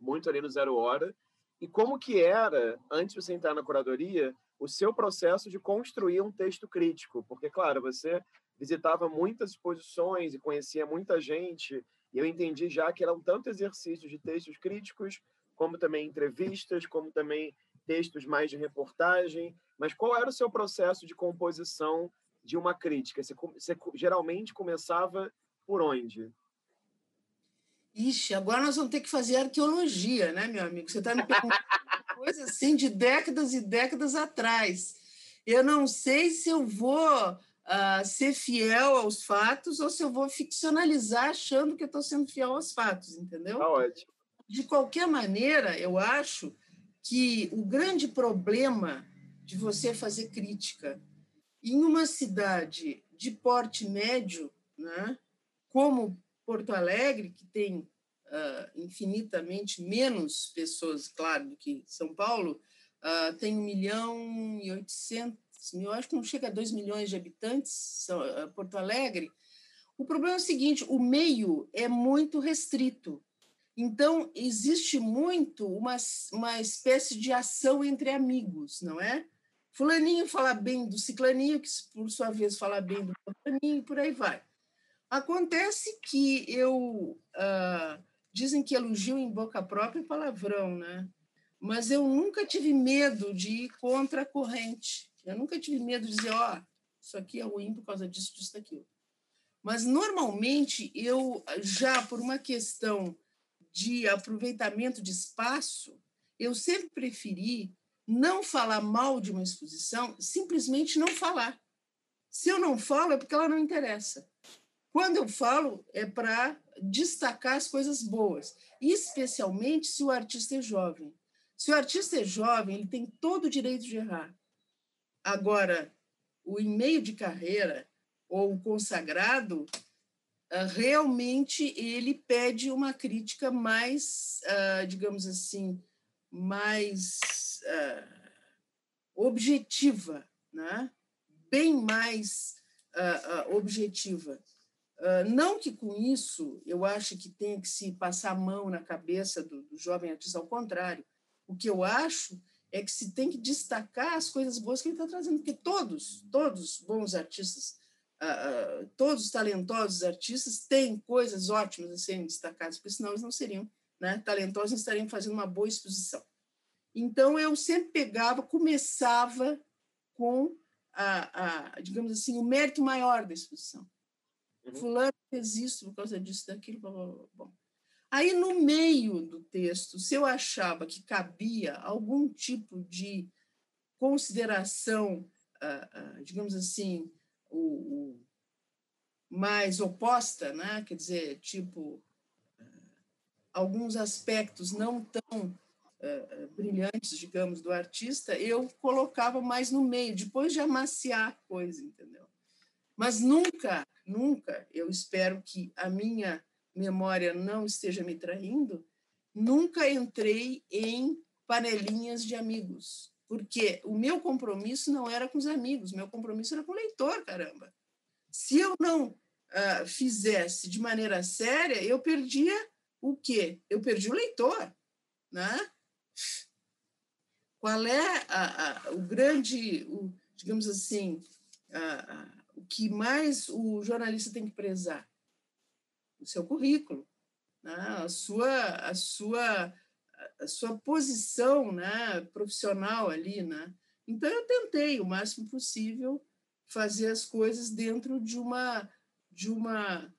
muito ali no Zero Hora? E como que era, antes de você entrar na curadoria, o seu processo de construir um texto crítico? Porque, claro, você visitava muitas exposições e conhecia muita gente, e eu entendi já que eram tanto exercícios de textos críticos, como também entrevistas, como também textos mais de reportagem. Mas qual era o seu processo de composição de uma crítica? Você, você geralmente começava por onde? Ixi, agora nós vamos ter que fazer arqueologia, né, meu amigo? Você está me perguntando coisa assim (laughs) de décadas e décadas atrás. Eu não sei se eu vou uh, ser fiel aos fatos ou se eu vou ficcionalizar achando que eu estou sendo fiel aos fatos, entendeu? Tá ótimo. De qualquer maneira, eu acho que o grande problema de você fazer crítica em uma cidade de porte médio, né, como Porto Alegre, que tem uh, infinitamente menos pessoas, claro, do que São Paulo, uh, tem 1 milhão e 800 mil, acho que não chega a 2 milhões de habitantes, uh, Porto Alegre. O problema é o seguinte: o meio é muito restrito. Então, existe muito uma, uma espécie de ação entre amigos, não é? Fulaninho fala bem do ciclaninho, que por sua vez fala bem do fulaninho, por aí vai. Acontece que eu. Dizem que elogio em boca própria é palavrão, né? Mas eu nunca tive medo de ir contra a corrente. Eu nunca tive medo de dizer, ó, oh, isso aqui é ruim por causa disso, disso, daquilo. Mas, normalmente, eu já, por uma questão de aproveitamento de espaço, eu sempre preferi não falar mal de uma exposição, simplesmente não falar. Se eu não falo, é porque ela não interessa. Quando eu falo, é para destacar as coisas boas, especialmente se o artista é jovem. Se o artista é jovem, ele tem todo o direito de errar. Agora, o em meio de carreira ou o consagrado, ah, realmente ele pede uma crítica mais, ah, digamos assim, mais uh, objetiva, né? bem mais uh, não que com isso eu ache que tenha que se passar a mão na cabeça do, do jovem artista, ao contrário. O que eu acho é que se tem que destacar as coisas boas que ele está trazendo, porque todos, todos bons artistas, uh, uh, todos talentosos artistas têm coisas ótimas a serem destacadas, porque senão eles não seriam né, talentosos e estariam fazendo uma boa exposição. Então, eu sempre pegava, começava com, a, a digamos assim, o mérito maior da exposição. Uhum. Fulano fez isso por causa disso, daquilo, blá, blá, blá. Bom. Aí, no meio do texto, se eu achava que cabia algum tipo de consideração, uh, uh, digamos assim, o, o, mais oposta, né? quer dizer, tipo, uh, alguns aspectos não tão uh, brilhantes, digamos, do artista, eu colocava mais no meio, depois de amaciar a coisa, entendeu? Mas nunca, nunca, eu espero que a minha memória não esteja me traindo, nunca entrei em panelinhas de amigos, porque o meu compromisso não era com os amigos, meu compromisso era com o leitor, caramba. Se eu não uh, fizesse de maneira séria, eu perdia o quê? Eu perdi o leitor, né? Qual é a, a, o grande, o, digamos assim, a, o que mais o jornalista tem que prezar? O seu currículo, né? a, sua, a, sua, a sua posição né? profissional ali. Né? Então, eu tentei o máximo possível fazer as coisas dentro de uma de uma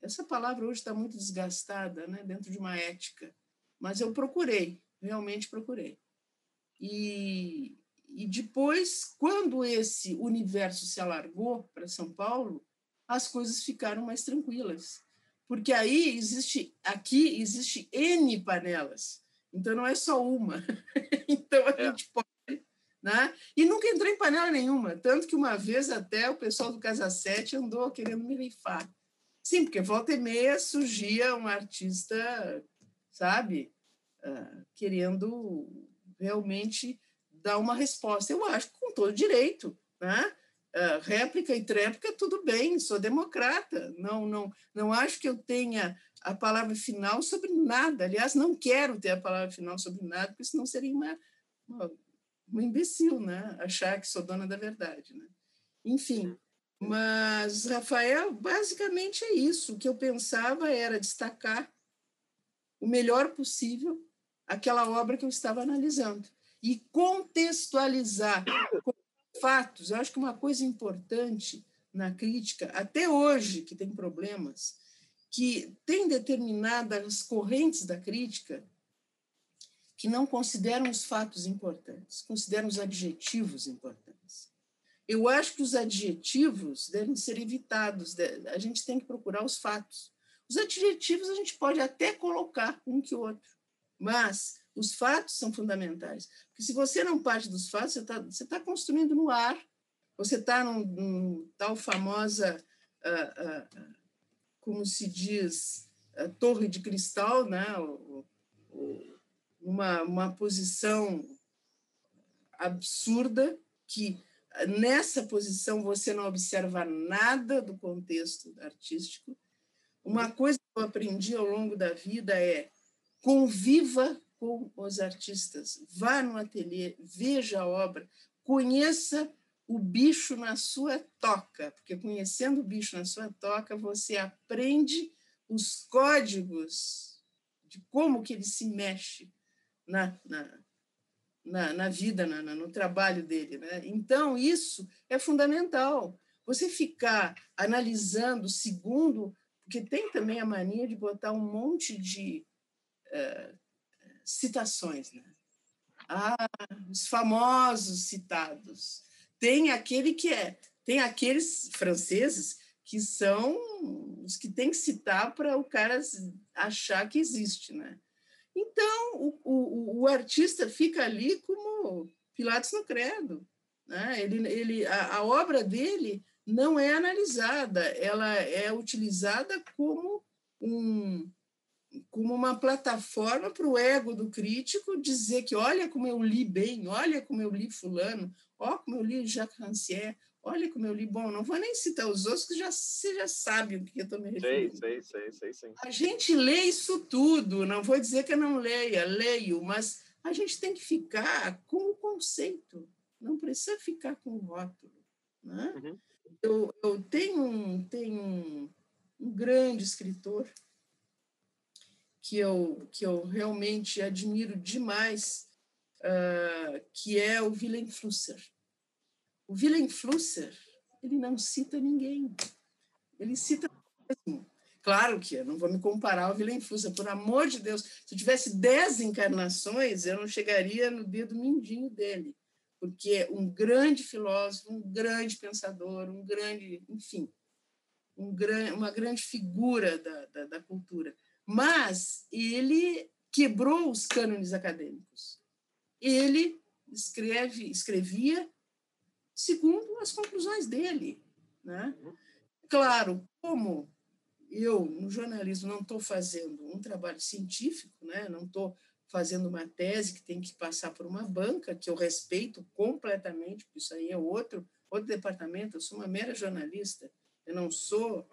essa palavra hoje está muito desgastada, né? Dentro de uma ética, mas eu procurei, realmente procurei. E, e depois, quando esse universo se alargou para São Paulo, as coisas ficaram mais tranquilas. Porque aí existe, aqui existe N panelas. Então não é só uma. (laughs) então a é. gente pode. Né? E nunca entrei em panela nenhuma. Tanto que uma vez até o pessoal do Casa 7 andou querendo me rifar. Sim, porque volta e meia surgia um artista, sabe, uh, querendo realmente dar uma resposta. Eu acho que com todo direito, né? Uh, réplica e tréplica, tudo bem, sou democrata, não, não, não acho que eu tenha a palavra final sobre nada. Aliás, não quero ter a palavra final sobre nada, porque senão seria uma, uma, uma imbecil, né? Achar que sou dona da verdade, né? Enfim, mas, Rafael, basicamente é isso. O que eu pensava era destacar o melhor possível aquela obra que eu estava analisando e contextualizar com fatos. Eu acho que uma coisa importante na crítica, até hoje, que tem problemas, que tem determinadas correntes da crítica que não consideram os fatos importantes, consideram os adjetivos importantes. Eu acho que os adjetivos devem ser evitados, a gente tem que procurar os fatos. Os adjetivos a gente pode até colocar um que outro, mas os fatos são fundamentais. Porque se você não parte dos fatos, você está tá construindo no ar, você está num, num, tal famosa uh, uh, como se diz, torre de cristal, né? uma, uma posição absurda que nessa posição você não observa nada do contexto artístico. Uma coisa que eu aprendi ao longo da vida é conviva com os artistas, vá no ateliê, veja a obra, conheça o bicho na sua toca, porque conhecendo o bicho na sua toca, você aprende os códigos de como que ele se mexe na, na, na, na vida, na, no trabalho dele. Né? Então, isso é fundamental. Você ficar analisando segundo, porque tem também a mania de botar um monte de uh, citações. Né? Ah, os famosos citados. Tem aquele que é, tem aqueles franceses que são os que tem que citar para o cara achar que existe, né? Então, o, o, o artista fica ali como Pilatos no Credo. Né? Ele, ele, a, a obra dele não é analisada, ela é utilizada como, um, como uma plataforma para o ego do crítico dizer que olha como eu li bem, olha como eu li fulano, olha como eu li Jacques Rancière, Olha como eu li. Bom, não vou nem citar os outros, que já, você já sabe o que eu estou me referindo. Sei, sei, sei, sei. A gente lê isso tudo, não vou dizer que eu não leia, leio, mas a gente tem que ficar com o conceito, não precisa ficar com o rótulo. Né? Uhum. Eu, eu tenho, um, tenho um, um grande escritor que eu, que eu realmente admiro demais, uh, que é o Willem Flusser. O Willem Flusser, ele não cita ninguém. Ele cita mesmo. Claro que eu não vou me comparar ao Willem Flusser, por amor de Deus. Se eu tivesse dez encarnações, eu não chegaria no dedo mindinho dele, porque é um grande filósofo, um grande pensador, um grande, enfim, um gran, uma grande figura da, da, da cultura. Mas ele quebrou os cânones acadêmicos. Ele escreve, escrevia segundo as conclusões dele. Né? Claro, como eu, no jornalismo, não estou fazendo um trabalho científico, né? não estou fazendo uma tese que tem que passar por uma banca, que eu respeito completamente, porque isso aí é outro, outro departamento, eu sou uma mera jornalista, eu não sou,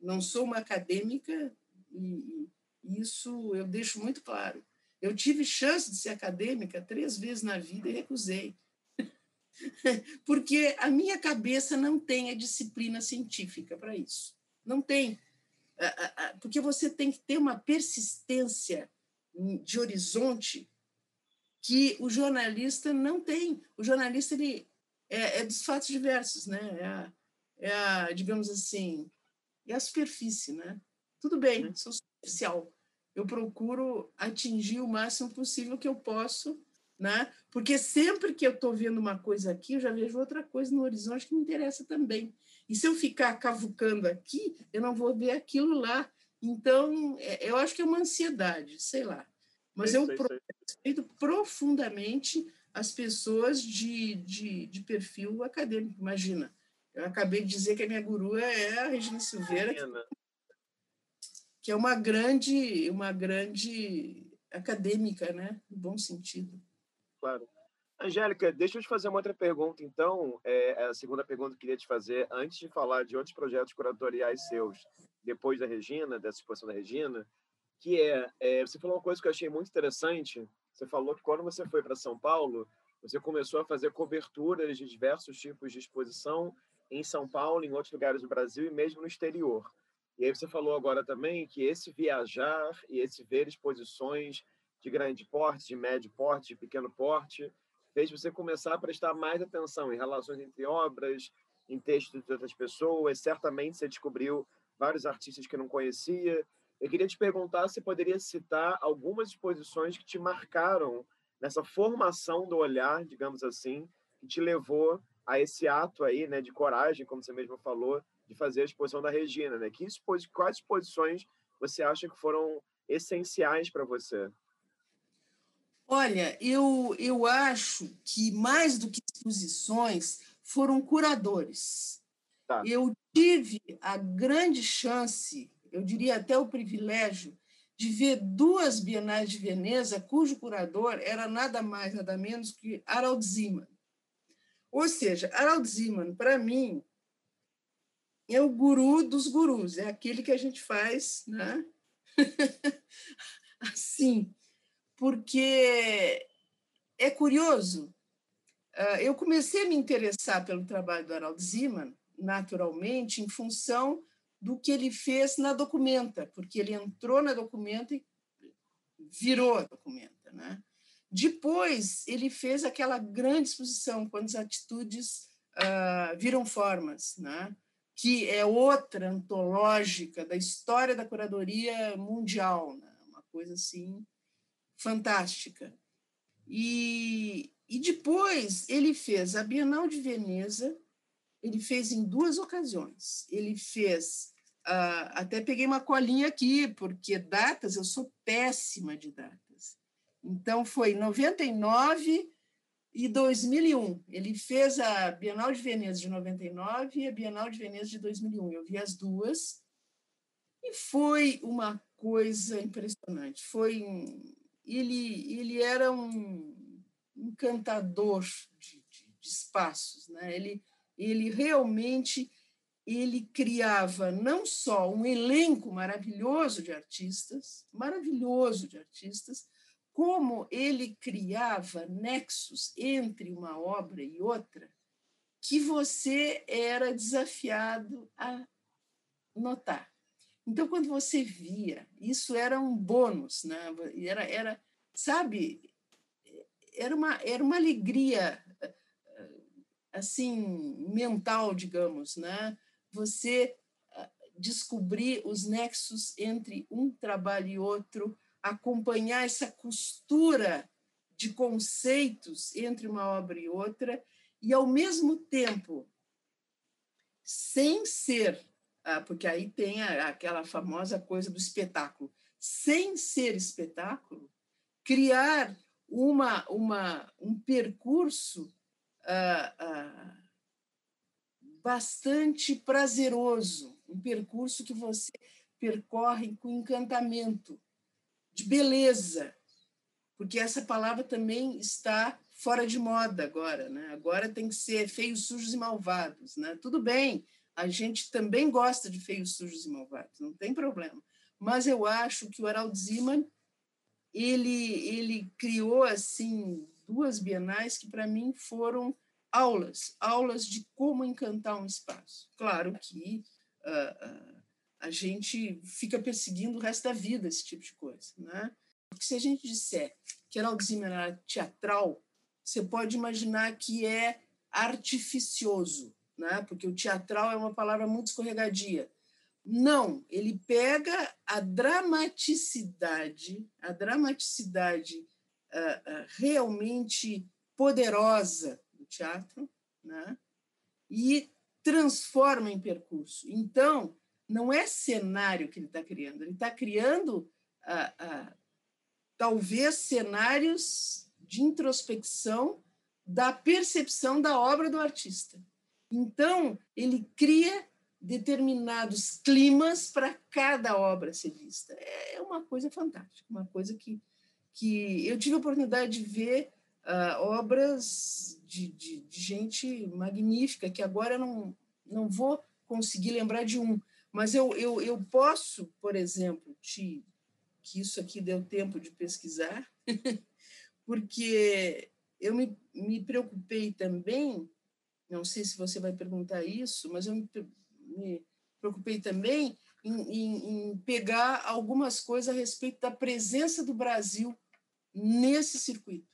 não sou uma acadêmica, e, isso eu deixo muito claro. Eu tive chance de ser acadêmica três vezes na vida e recusei (laughs) porque a minha cabeça não tem a disciplina científica para isso. Não tem. Porque você tem que ter uma persistência de horizonte que o jornalista não tem. O jornalista ele é, é dos fatos diversos, né? É a, é a, digamos assim, é a superfície, né? Tudo bem, uhum. sou superficial. Eu procuro atingir o máximo possível que eu posso né? Porque sempre que eu estou vendo uma coisa aqui, eu já vejo outra coisa no horizonte que me interessa também. E se eu ficar cavucando aqui, eu não vou ver aquilo lá. Então, é, eu acho que é uma ansiedade, sei lá. Mas eu respeito profundamente as pessoas de, de, de, perfil acadêmico. Imagina, eu acabei de dizer que a minha guru é a Regina Silveira, que, que é uma grande, uma grande acadêmica, né? No bom sentido claro. Angélica, deixa eu te fazer uma outra pergunta, então. É, é a segunda pergunta que eu queria te fazer, antes de falar de outros projetos curatoriais seus, depois da Regina, dessa exposição da Regina, que é, é, você falou uma coisa que eu achei muito interessante. Você falou que quando você foi para São Paulo, você começou a fazer coberturas de diversos tipos de exposição em São Paulo, em outros lugares do Brasil e mesmo no exterior. E aí você falou agora também que esse viajar e esse ver exposições de grande porte, de médio porte, de pequeno porte, fez você começar a prestar mais atenção em relações entre obras, em textos de outras pessoas. Certamente você descobriu vários artistas que não conhecia. Eu queria te perguntar se poderia citar algumas exposições que te marcaram nessa formação do olhar, digamos assim, que te levou a esse ato aí, né, de coragem, como você mesmo falou, de fazer a exposição da Regina, né? Que expos... quais exposições você acha que foram essenciais para você? Olha, eu, eu acho que mais do que exposições foram curadores. Tá. Eu tive a grande chance, eu diria até o privilégio, de ver duas Bienais de Veneza, cujo curador era nada mais, nada menos que Harald Zeman. Ou seja, Harald Zeman, para mim, é o guru dos gurus, é aquele que a gente faz né? (laughs) assim, porque é curioso. Ah, eu comecei a me interessar pelo trabalho do Harald Zeman, naturalmente, em função do que ele fez na Documenta, porque ele entrou na Documenta e virou a Documenta. Né? Depois, ele fez aquela grande exposição, quando as atitudes uh, viram formas, né? Que é outra antológica da história da curadoria mundial, né? uma coisa assim fantástica. E, e depois ele fez a Bienal de Veneza, ele fez em duas ocasiões. Ele fez, uh, até peguei uma colinha aqui, porque datas, eu sou péssima de datas. Então, foi 99 e 2001. Ele fez a Bienal de Veneza de 99 e a Bienal de Veneza de 2001. Eu vi as duas e foi uma coisa impressionante. Foi ele ele era um encantador de, de, de espaços, né? Ele ele realmente ele criava não só um elenco maravilhoso de artistas, maravilhoso de artistas, como ele criava nexos entre uma obra e outra que você era desafiado a notar. Então, quando você via, isso era um bônus, né? era, era sabe, era uma, era uma alegria assim mental, digamos, né? Você ah, descobrir os nexos entre um trabalho e outro, acompanhar essa costura de conceitos entre uma obra e outra, e, ao mesmo tempo, sem ser, ah, porque aí tem aquela famosa coisa do espetáculo, sem ser espetáculo, criar uma, uma, um percurso uh, uh, bastante prazeroso, um percurso que você percorre com encantamento, de beleza, porque essa palavra também está fora de moda agora, né? Agora tem que ser feios, sujos e malvados, né? Tudo bem, a gente também gosta de feios, sujos e malvados, não tem problema. Mas eu acho que o Harald Zeman ele ele criou assim duas bienais que para mim foram aulas, aulas de como encantar um espaço. Claro que uh, uh, a gente fica perseguindo o resto da vida esse tipo de coisa, né? Porque se a gente disser que era era teatral, você pode imaginar que é artificioso, né? Porque o teatral é uma palavra muito escorregadia. Não, ele pega a dramaticidade, a dramaticidade uh, uh, realmente poderosa do teatro, né? E transforma em percurso. Então, não é cenário que ele está criando, ele está criando ah, ah, talvez cenários de introspecção da percepção da obra do artista. Então, ele cria determinados climas para cada obra ser vista. É uma coisa fantástica, uma coisa que, que eu tive a oportunidade de ver uh, obras de, de, de, gente magnífica, que agora não, não vou conseguir lembrar de um, mas eu, eu, eu posso, por exemplo, te, que isso aqui deu tempo de pesquisar, (laughs) porque eu me, me preocupei também, não sei se você vai perguntar isso, mas eu me, me preocupei também em, em, em, pegar algumas coisas a respeito da presença do Brasil nesse circuito.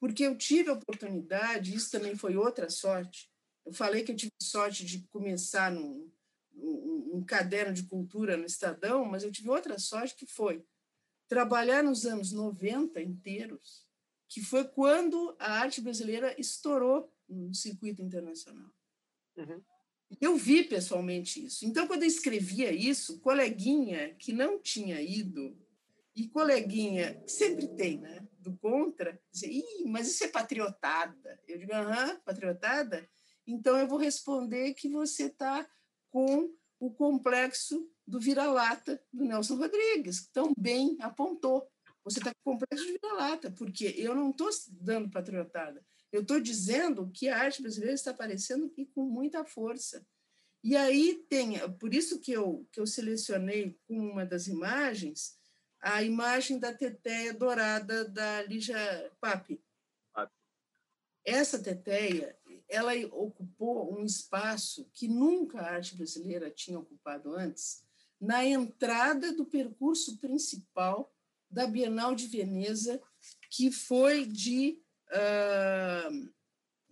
Porque eu tive a oportunidade, isso também foi outra sorte, eu falei que eu tive sorte de começar num, um, um caderno de cultura no Estadão, mas eu tive outra sorte que foi trabalhar nos anos 90 inteiros, que foi quando a arte brasileira estourou no circuito internacional. Uhum. Eu vi pessoalmente isso. Então, quando eu escrevia isso, coleguinha que não tinha ido, e coleguinha, sempre tem, né? Do contra, dizia, Ih, mas isso é patriotada. Eu digo, aham, patriotada? Então, eu vou responder que você está com o complexo do vira-lata do Nelson Rodrigues, que tão bem apontou. Você está com complexo de vira-lata, porque eu não estou dando patriotada. Eu estou dizendo que a arte brasileira está aparecendo e com muita força. E aí tem, por isso que eu, que eu selecionei com uma das imagens, a imagem da teteia dourada da Lígia Pape. Essa teteia, ela ocupou um espaço que nunca a arte brasileira tinha ocupado antes, na entrada do percurso principal da Bienal de Veneza, que foi de uh,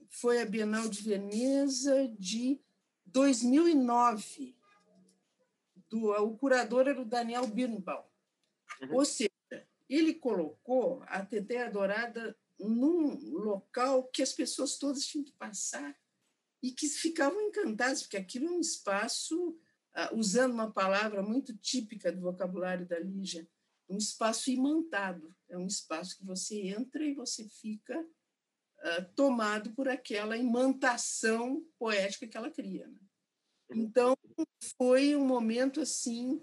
foi a Bienal de Veneza de 2009. Do, o curador era o Daniel Birnbaum. Uhum. Ou seja, ele colocou a Teteia Dourada num local que as pessoas todas tinham que passar e que ficavam encantadas, porque aquilo é um espaço, ah, usando uma palavra muito típica do vocabulário da Lígia, um espaço imantado. É um espaço que você entra e você fica uh, tomado por aquela imantação poética que ela cria. Né? Uhum. Então, foi um momento assim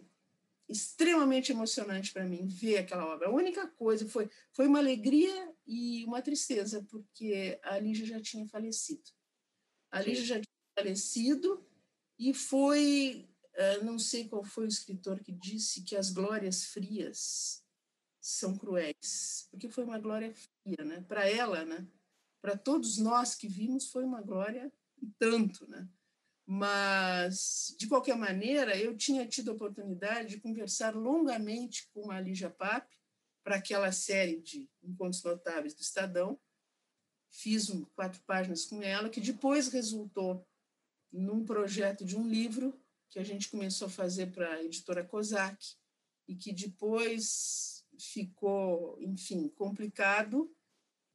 extremamente emocionante para mim ver aquela obra. A única coisa foi foi uma alegria e uma tristeza porque a Lígia já tinha falecido. A Lígia já tinha falecido e foi uh, não sei qual foi o escritor que disse que as glórias frias são cruéis, porque foi uma glória fria, né? Para ela, né? Para todos nós que vimos foi uma glória tanto, né? Mas, de qualquer maneira, eu tinha tido a oportunidade de conversar longamente com a Lígia Pape para aquela série de Encontros Notáveis do Estadão. Fiz um, quatro páginas com ela, que depois resultou num projeto de um livro que a gente começou a fazer para a editora Kozak e que depois ficou, enfim, complicado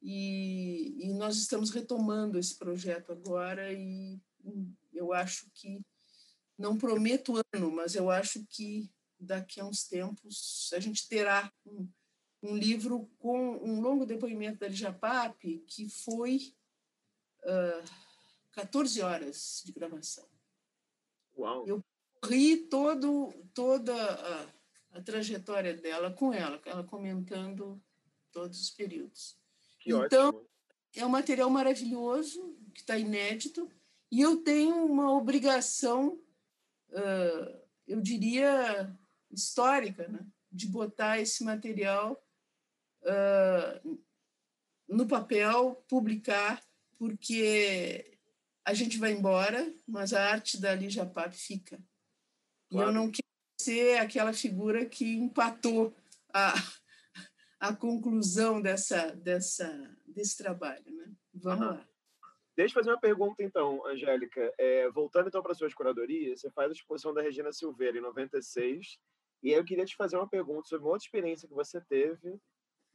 e, e nós estamos retomando esse projeto agora e eu acho que, não prometo ano, mas eu acho que daqui a uns tempos a gente terá um, um livro com um longo depoimento da Lijapap, que foi uh, 14 horas de gravação. Uau. Eu corri todo, toda a, a trajetória dela com ela, ela comentando todos os períodos. Que então, ótimo. é um material maravilhoso, que está inédito, e eu tenho uma obrigação, uh, eu diria, histórica, né? de botar esse material uh, no papel, publicar, porque a gente vai embora, mas a arte da Lígia Pap fica. Claro. E eu não quero ser aquela figura que empatou a, (laughs) a conclusão dessa, dessa, desse trabalho. Né? Vamos lá. Deixa eu fazer uma pergunta, então, Angélica. É, voltando, então, para as suas curadorias, você faz a exposição da Regina Silveira em 96, e eu queria te fazer uma pergunta sobre uma outra experiência que você teve,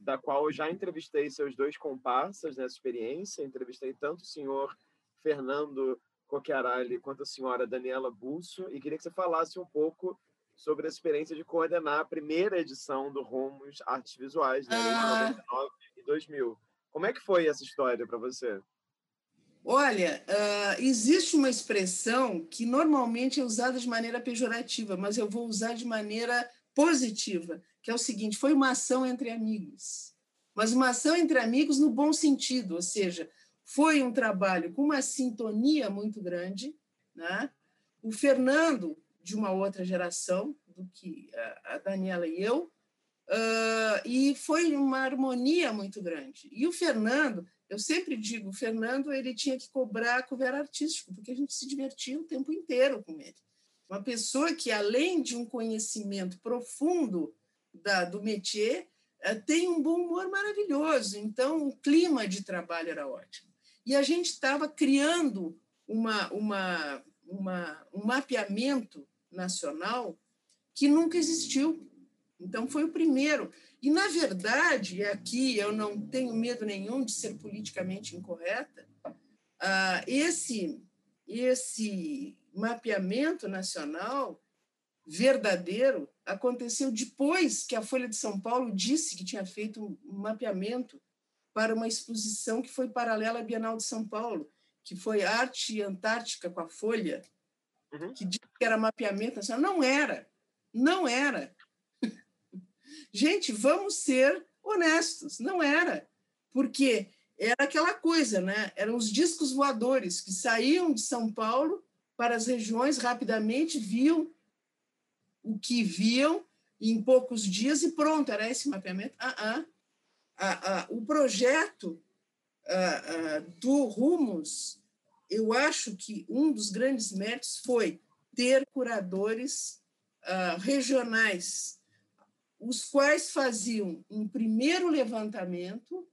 da qual eu já entrevistei seus dois comparsas nessa experiência. Entrevistei tanto o senhor Fernando Coquiarali quanto a senhora Daniela Busso, e queria que você falasse um pouco sobre a experiência de coordenar a primeira edição do Rumos Artes Visuais, né, ah. em 99 e 2000. Como é que foi essa história para você? Olha, uh, existe uma expressão que normalmente é usada de maneira pejorativa, mas eu vou usar de maneira positiva, que é o seguinte: foi uma ação entre amigos. Mas uma ação entre amigos no bom sentido, ou seja, foi um trabalho com uma sintonia muito grande. Né? O Fernando, de uma outra geração do que a Daniela e eu, uh, e foi uma harmonia muito grande. E o Fernando eu sempre digo, o Fernando ele tinha que cobrar cover artístico, porque a gente se divertia o tempo inteiro com ele. Uma pessoa que, além de um conhecimento profundo da, do métier, eh, tem um bom humor maravilhoso. Então, o clima de trabalho era ótimo. E a gente estava criando uma, uma, uma, um mapeamento nacional que nunca existiu. Então, foi o primeiro. E, na verdade, aqui eu não tenho medo nenhum de ser politicamente incorreta, ah, esse, esse mapeamento nacional verdadeiro aconteceu depois que a Folha de São Paulo disse que tinha feito um mapeamento para uma exposição que foi paralela à Bienal de São Paulo, que foi Arte Antártica com a Folha, uhum. que disse que era mapeamento nacional. Não era. Não era. (laughs) Gente, vamos ser honestos, não era. Porque era aquela coisa, né? Eram os discos voadores que saíam de São Paulo para as regiões rapidamente, viam o que viam em poucos dias e pronto, era esse mapeamento. Ah, ah. Ah, ah. o projeto ah, do Rumos, eu acho que um dos grandes méritos foi ter curadores regionais, os quais faziam um primeiro levantamento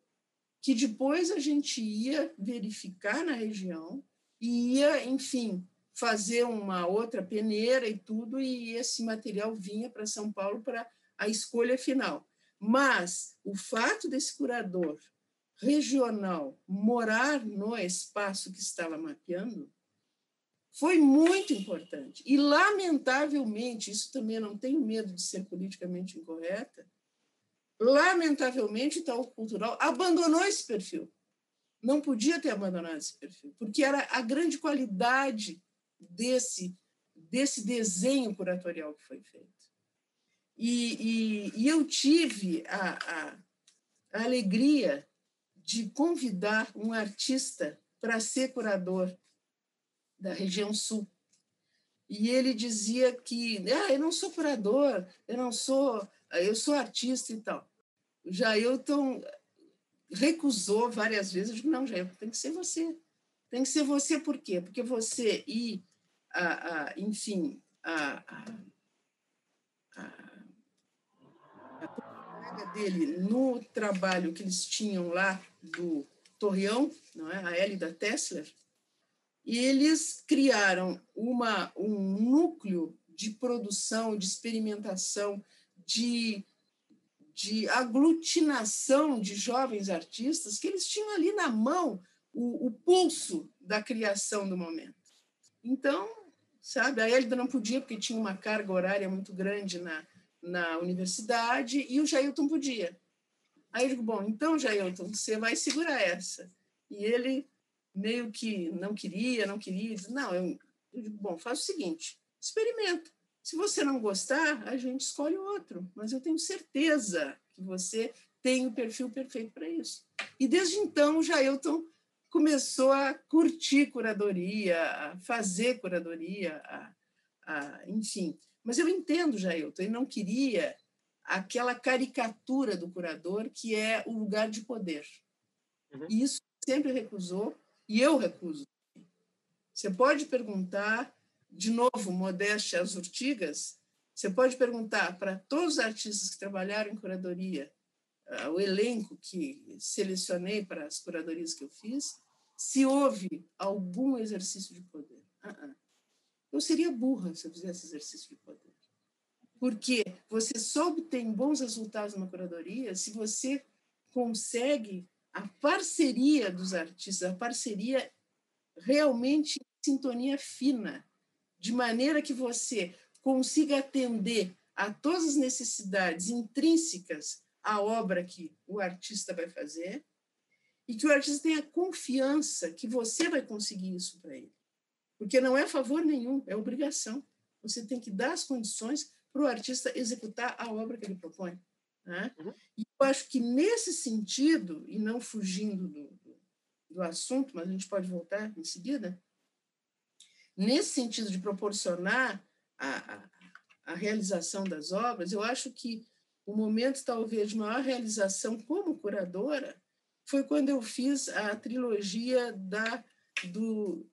que depois a gente ia verificar na região e ia, enfim, fazer uma outra peneira e tudo, e esse material vinha para São Paulo para a escolha final. Mas o fato desse curador regional morar no espaço que estava mapeando foi muito importante. E, lamentavelmente, isso também não tenho medo de ser politicamente incorreta, lamentavelmente, o Itaú Cultural abandonou esse perfil. Não podia ter abandonado esse perfil, porque era a grande qualidade desse, desse desenho curatorial que foi feito. E, e, e eu tive a, a, a alegria de convidar um artista para ser curador da região sul. E ele dizia que ah, eu não sou curador, eu não sou, eu sou artista e tal. Jailton recusou várias vezes. Eu digo, não, Jailton, tem que ser você. Tem que ser você por quê? Porque você e, a, a, enfim, a, a, a, colega dele no trabalho que eles tinham lá do Torreão, não é? a Hélida Tessler, e eles criaram uma, um núcleo de produção, de experimentação, de, de aglutinação de jovens artistas que eles tinham ali na mão o, o pulso da criação do momento. Então, sabe, a Hélida não podia porque tinha uma carga horária muito grande na, na universidade e o Jailton podia. Aí eu digo, bom, então, Jailton, você vai segurar essa. E ele meio que não queria, não queria. Não, eu, eu digo, bom, faz o seguinte, experimenta. Se você não gostar, a gente escolhe outro. Mas eu tenho certeza que você tem o perfil perfeito para isso. E desde então, o Jailton começou a curtir curadoria, a fazer curadoria, a, a, enfim. Mas eu entendo, Jailton, ele não queria aquela caricatura do curador que é o lugar de poder. Uhum. E isso sempre recusou e eu recuso. Você pode perguntar, de novo, modéstia às urtigas, você pode perguntar para todos os artistas que trabalharam em curadoria, uh, o elenco que selecionei para as curadorias que eu fiz, se houve algum exercício de poder. Uh -uh. Eu seria burra se eu fizesse exercício de poder. Porque você só obtém bons resultados numa curadoria se você consegue a parceria dos artistas, a parceria realmente em sintonia fina, de maneira que você consiga atender a todas as necessidades intrínsecas à obra que o artista vai fazer e que o artista tenha confiança que você vai conseguir isso para ele. Porque não é favor nenhum, é obrigação. Você tem que dar as condições para o artista executar a obra que ele propõe. Né? Uhum. E eu acho que, nesse sentido, e não fugindo do, do, do assunto, mas a gente pode voltar em seguida, nesse sentido de proporcionar a, a, a realização das obras, eu acho que o momento, talvez, de maior realização como curadora foi quando eu fiz a trilogia da, do,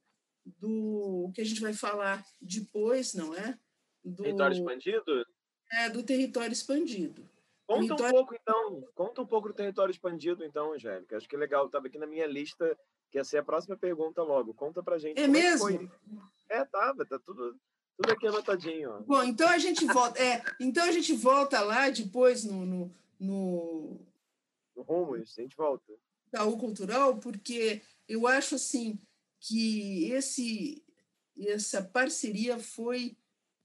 do que a gente vai falar depois, não é? Do, território expandido? É, do território expandido. Conta um pouco, então. Conta um pouco do território expandido, então, Angélica. Acho que é legal. Estava aqui na minha lista, que ia ser a próxima pergunta logo. Conta pra gente. É mesmo? É, é, tava. Tá tudo, tudo aqui anotadinho. Ó. Bom, então a gente volta. É, então a gente volta lá depois no. no, no... no a gente volta. Itaú Cultural, porque eu acho assim que esse, essa parceria foi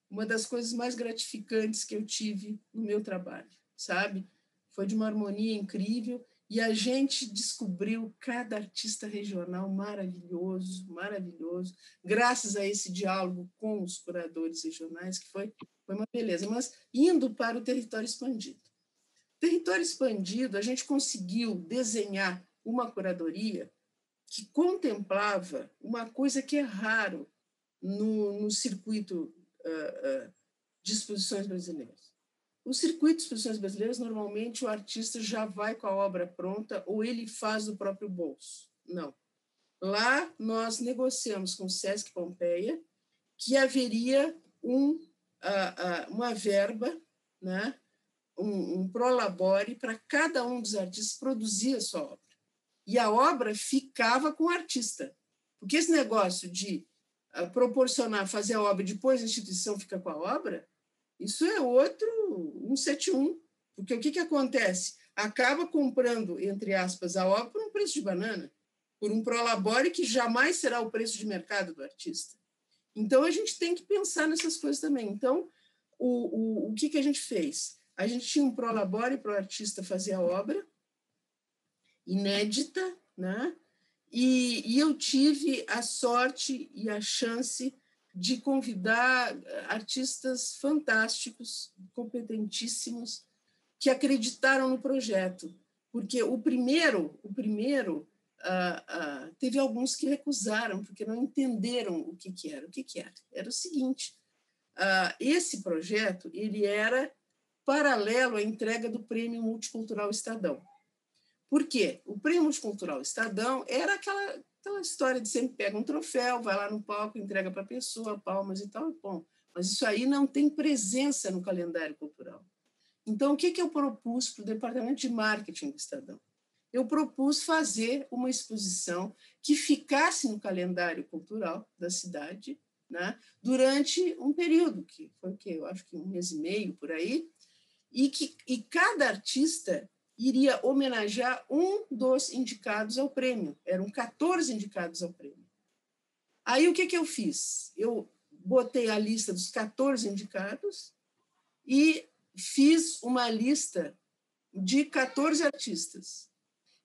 uma das coisas mais gratificantes que eu tive no meu trabalho sabe? Foi de uma harmonia incrível e a gente descobriu cada artista regional maravilhoso, maravilhoso, graças a esse diálogo com os curadores regionais, que foi foi uma beleza. Mas indo para o território expandido. Território expandido, a gente conseguiu desenhar uma curadoria que contemplava uma coisa que é raro no, no circuito uh, uh, de exposições brasileiras. O circuito de exposições brasileiras, normalmente, o artista já vai com a obra pronta ou ele faz do próprio bolso. Não. Lá, nós negociamos com o Sesc Pompeia que haveria um, uh, uma verba, né, um, um prolabore para cada um dos artistas produzir a sua obra. E a obra ficava com o artista. Porque esse negócio de uh, proporcionar, fazer a obra e depois a instituição fica com a obra, isso é outro 171. Porque o que, que acontece? Acaba comprando, entre aspas, a obra por um preço de banana, por um prolabore que jamais será o preço de mercado do artista. Então, a gente tem que pensar nessas coisas também. Então, o, o, o que, que a gente fez? A gente tinha um prolabore para o artista fazer a obra, inédita, né? E, e, eu tive a sorte e a chance de convidar artistas fantásticos, competentíssimos, que acreditaram no projeto, porque o primeiro, o primeiro uh, uh, teve alguns que recusaram porque não entenderam o que, que era. O que, que era? Era o seguinte: uh, esse projeto ele era paralelo à entrega do Prêmio Multicultural Estadão. Por quê? O Prêmio Multicultural Estadão era aquela, aquela história de sempre pega um troféu, vai lá no palco, entrega para a pessoa, palmas e tal, bom. Mas isso aí não tem presença no calendário cultural. Então, o que, que eu propus para o Departamento de Marketing do Estadão? Eu propus fazer uma exposição que ficasse no calendário cultural da cidade né, durante um período, que foi o quê? Eu acho que um mês e meio por aí, e que e cada artista iria homenagear um dos indicados ao prêmio. Eram 14 indicados ao prêmio. Aí o que, que eu fiz? Eu botei a lista dos 14 indicados e fiz uma lista de 14 artistas.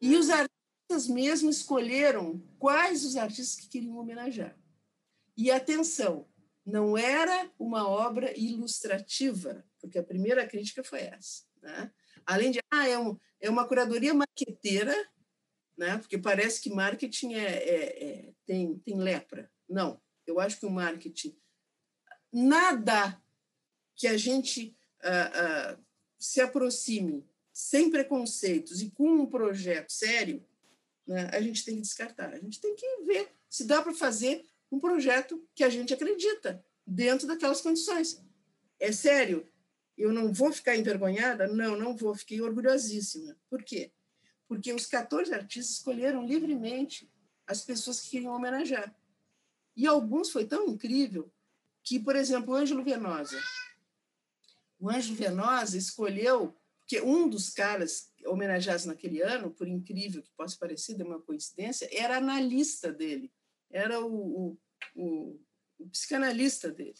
E os artistas mesmo escolheram quais os artistas que queriam homenagear. E atenção, não era uma obra ilustrativa, porque a primeira crítica foi essa. Né? Além de, ah, é, um, é uma curadoria marqueteira, né? porque parece que marketing é, é, é, tem, tem lepra. Não, eu acho que o marketing, nada que a gente ah, ah, se aproxime sem preconceitos e com um projeto sério, né, a gente tem que descartar. A gente tem que ver se dá para fazer um projeto que a gente acredita dentro daquelas condições. É sério, eu não vou ficar envergonhada? Não, não vou, fiquei orgulhosíssima. Por quê? Porque os 14 artistas escolheram livremente as pessoas que queriam homenagear. E alguns foi tão incrível que, por exemplo, o Ângelo Venosa. O Ângelo Venosa escolheu, que um dos caras homenageados naquele ano, por incrível que possa parecer, é uma coincidência, era analista dele, era o, o, o, o psicanalista dele.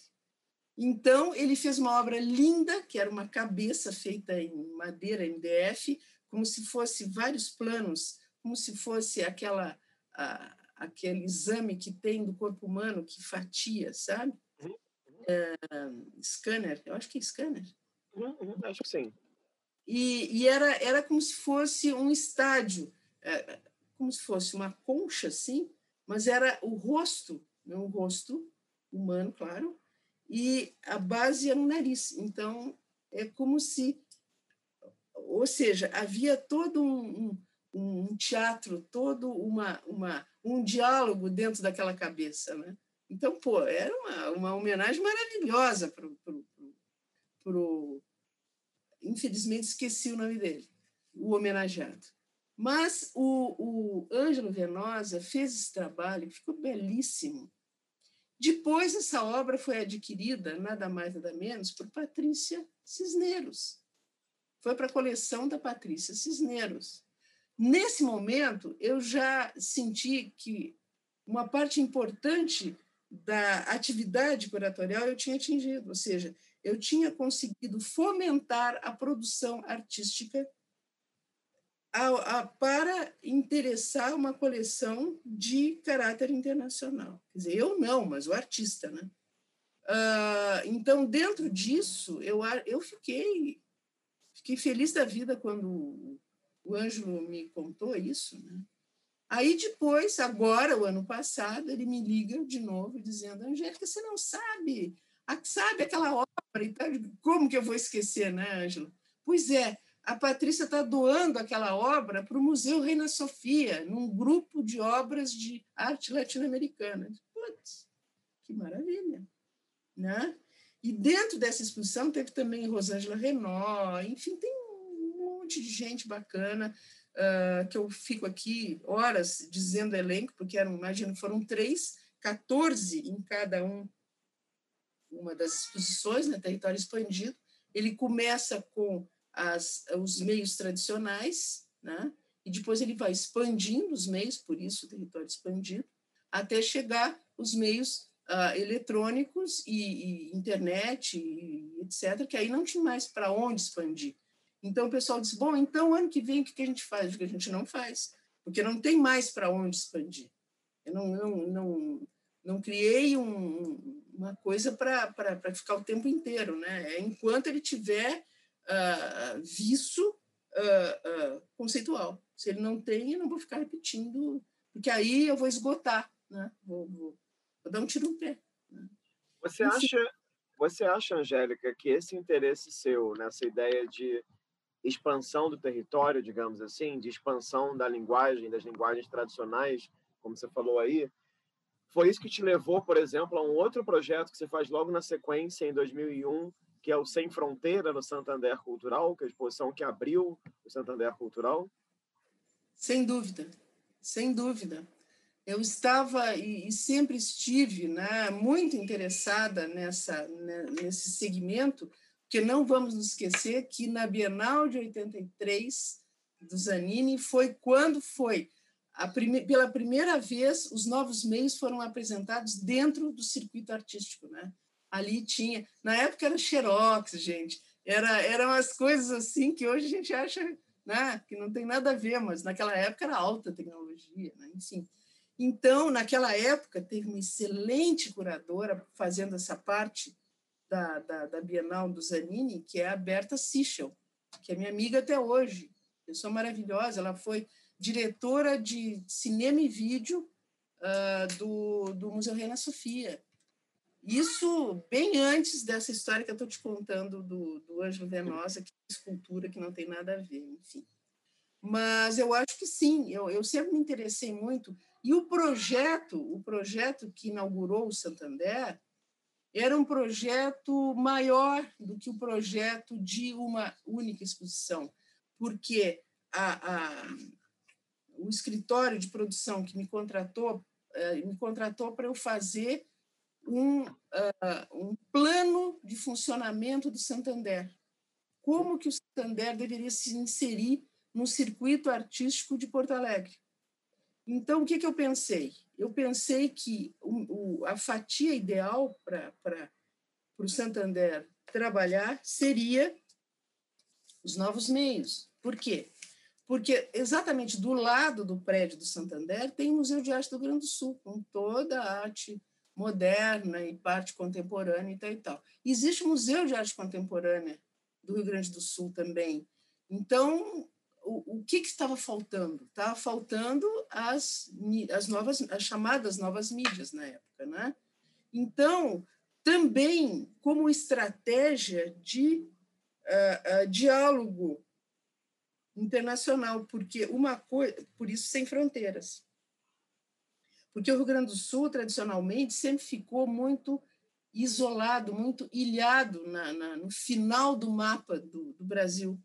Então, ele fez uma obra linda, que era uma cabeça feita em madeira MDF, como se fosse vários planos, como se fosse aquela a, aquele exame que tem do corpo humano que fatia, sabe? Uhum. É, scanner, eu acho que é scanner. Uhum, uhum, acho que sim. E, e, era, era como se fosse um estádio, é, como se fosse uma concha, assim, mas era o rosto, não o rosto humano, claro, e a base era o nariz. Então, é como se. Ou seja, havia todo um, um, um teatro, todo uma, uma, um diálogo dentro daquela cabeça. Né? Então, pô, era uma, uma homenagem maravilhosa para o. Infelizmente, esqueci o nome dele, o homenageado. Mas o, o Ângelo Venosa fez esse trabalho, ficou belíssimo, depois, essa obra foi adquirida, nada mais, nada menos, por Patrícia Cisneros. Foi para a coleção da Patrícia Cisneros. Nesse momento, eu já senti que uma parte importante da atividade curatorial eu tinha atingido, ou seja, eu tinha conseguido fomentar a produção artística a, a, para interessar uma coleção de caráter internacional. Quer dizer, eu não, mas o artista, né? Uh, então, dentro disso, eu, eu fiquei, fiquei feliz da vida quando o Ângelo me contou isso. Né? Aí, depois, agora, o ano passado, ele me liga de novo, dizendo: Angélica, você não sabe, sabe aquela obra e tal. Como que eu vou esquecer, né, Ângelo? Pois é, a Patrícia está doando aquela obra para o Museu Reina Sofia, num grupo de obras de arte latino-americana. Putz, que maravilha! Né? E dentro dessa exposição teve também Rosângela Renault, enfim, tem um monte de gente bacana uh, que eu fico aqui horas dizendo elenco, porque eram, imagino, foram três, 14 em cada um, uma das exposições, né, Território Expandido. Ele começa com as, os meios tradicionais, né, e depois ele vai expandindo os meios, por isso o Território Expandido, até chegar os meios uh, eletrônicos e, e internet, e, etc., que aí não tinha mais para onde expandir. Então o pessoal disse: bom, então ano que vem o que a gente faz? O que a gente não faz, porque não tem mais para onde expandir. Eu não, não, não, não criei um, uma coisa para ficar o tempo inteiro, né? É enquanto ele tiver uh, visto uh, uh, conceitual. Se ele não tem, eu não vou ficar repetindo, porque aí eu vou esgotar, né? Vou, vou, vou dar um tiro no pé. Né? Você acha, você acha, Angélica, que esse interesse seu nessa ideia de expansão do território, digamos assim, de expansão da linguagem, das linguagens tradicionais, como você falou aí, foi isso que te levou, por exemplo, a um outro projeto que você faz logo na sequência, em 2001, que é o Sem Fronteira no Santander Cultural, que é a exposição que abriu o Santander Cultural? Sem dúvida, sem dúvida. Eu estava e, sempre estive né, muito interessada nessa, né, nesse segmento, porque não vamos nos esquecer que na Bienal de 83 do Zanini foi quando foi prime pela primeira vez os novos meios foram apresentados dentro do circuito artístico, né? Ali tinha, na época era xerox, gente, era eram as coisas assim que hoje a gente acha, né, que não tem nada a ver, mas naquela época era alta tecnologia, né? enfim. Então, naquela época, teve uma excelente curadora fazendo essa parte da, da, da Bienal do Zanini, que é a Berta Sichel, que é minha amiga até hoje. Pessoa maravilhosa. Ela foi diretora de cinema e vídeo uh, do, do Museu Reina Sofia. Isso bem antes dessa história que eu estou te contando do, do Ângelo Venosa, que é escultura que não tem nada a ver, enfim. Mas eu acho que sim, eu, eu sempre me interessei muito. E o projeto, o projeto que inaugurou o Santander, era um projeto maior do que o projeto de uma única exposição, porque a, a, o escritório de produção que me contratou eh, me contratou para eu fazer um, uh, um plano de funcionamento do Santander. Como que o Santander deveria se inserir no circuito artístico de Porto Alegre. Então, o que, que eu pensei? eu pensei que o, o, a fatia ideal para o Santander trabalhar seria os novos meios. Por quê? Porque exatamente do lado do prédio do Santander tem o Museu de Arte do Rio Grande do Sul, com toda a arte moderna e parte contemporânea e tal e tal. Existe o Museu de Arte Contemporânea do Rio Grande do Sul também. Então, o, o que, que estava faltando? Estava faltando as, as novas, as chamadas novas mídias na época, né? Então, também como estratégia de uh, uh, diálogo internacional, porque uma coisa, por isso sem fronteiras, porque o Rio Grande do Sul tradicionalmente sempre ficou muito isolado, muito ilhado na, na, no final do mapa do, do Brasil.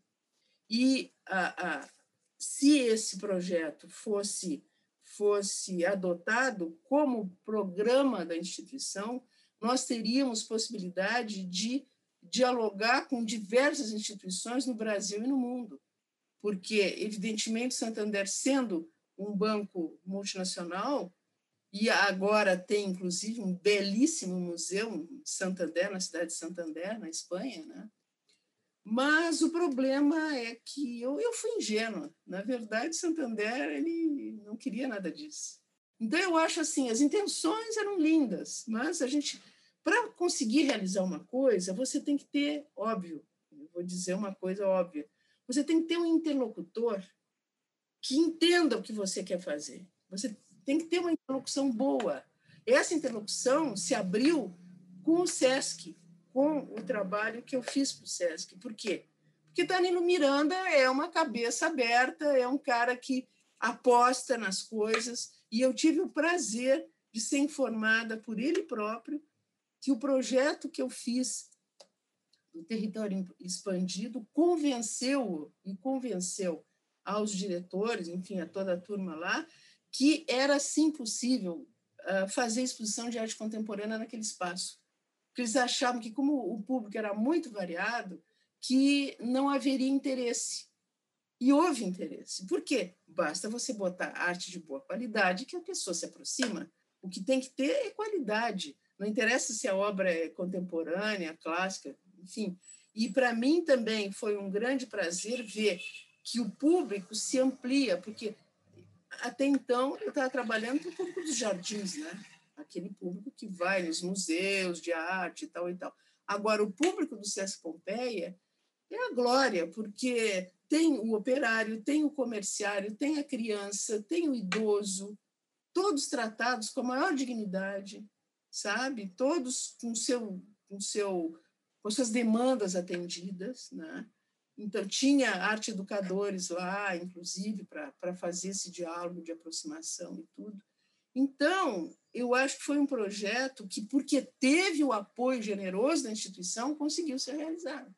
E a, a, se esse projeto fosse, fosse adotado como programa da instituição, nós teríamos possibilidade de dialogar com diversas instituições no Brasil e no mundo, porque, evidentemente, Santander, sendo um banco multinacional, e agora tem, inclusive, um belíssimo museu em Santander, na cidade de Santander, na Espanha, né? Mas o problema é que eu, eu fui ingênua. Na verdade, Santander ele não queria nada disso. Então, eu acho assim, as intenções eram lindas, mas a gente para conseguir realizar uma coisa, você tem que ter, óbvio, vou dizer uma coisa óbvia, você tem que ter um interlocutor que entenda o que você quer fazer. Você tem que ter uma interlocução boa. Essa interlocução se abriu com o SESC, com o trabalho que eu fiz para o SESC. Por quê? Porque Danilo Miranda é uma cabeça aberta, é um cara que aposta nas coisas, e eu tive o prazer de ser informada por ele próprio que o projeto que eu fiz do território expandido convenceu e convenceu aos diretores, enfim, a toda a turma lá, que era sim possível uh, fazer exposição de arte contemporânea naquele espaço. Porque eles achavam que, como o público era muito variado, que não haveria interesse. E houve interesse. Por quê? Basta você botar arte de boa qualidade que a pessoa se aproxima. O que tem que ter é qualidade. Não interessa se a obra é contemporânea, clássica, enfim. E para mim também foi um grande prazer ver que o público se amplia, porque até então eu estava trabalhando com o público dos jardins, né? aquele público que vai nos museus de arte e tal e tal. Agora, o público do Sesc Pompeia é a glória, porque tem o operário, tem o comerciário, tem a criança, tem o idoso, todos tratados com a maior dignidade, sabe? Todos com seu, com seu, com suas demandas atendidas, né? Então tinha arte educadores lá, inclusive para fazer esse diálogo de aproximação e tudo. Então eu acho que foi um projeto que, porque teve o apoio generoso da instituição, conseguiu ser realizado.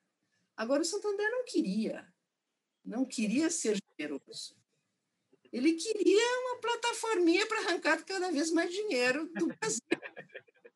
Agora o Santander não queria, não queria ser generoso. Ele queria uma plataforminha para arrancar cada vez mais dinheiro do Brasil.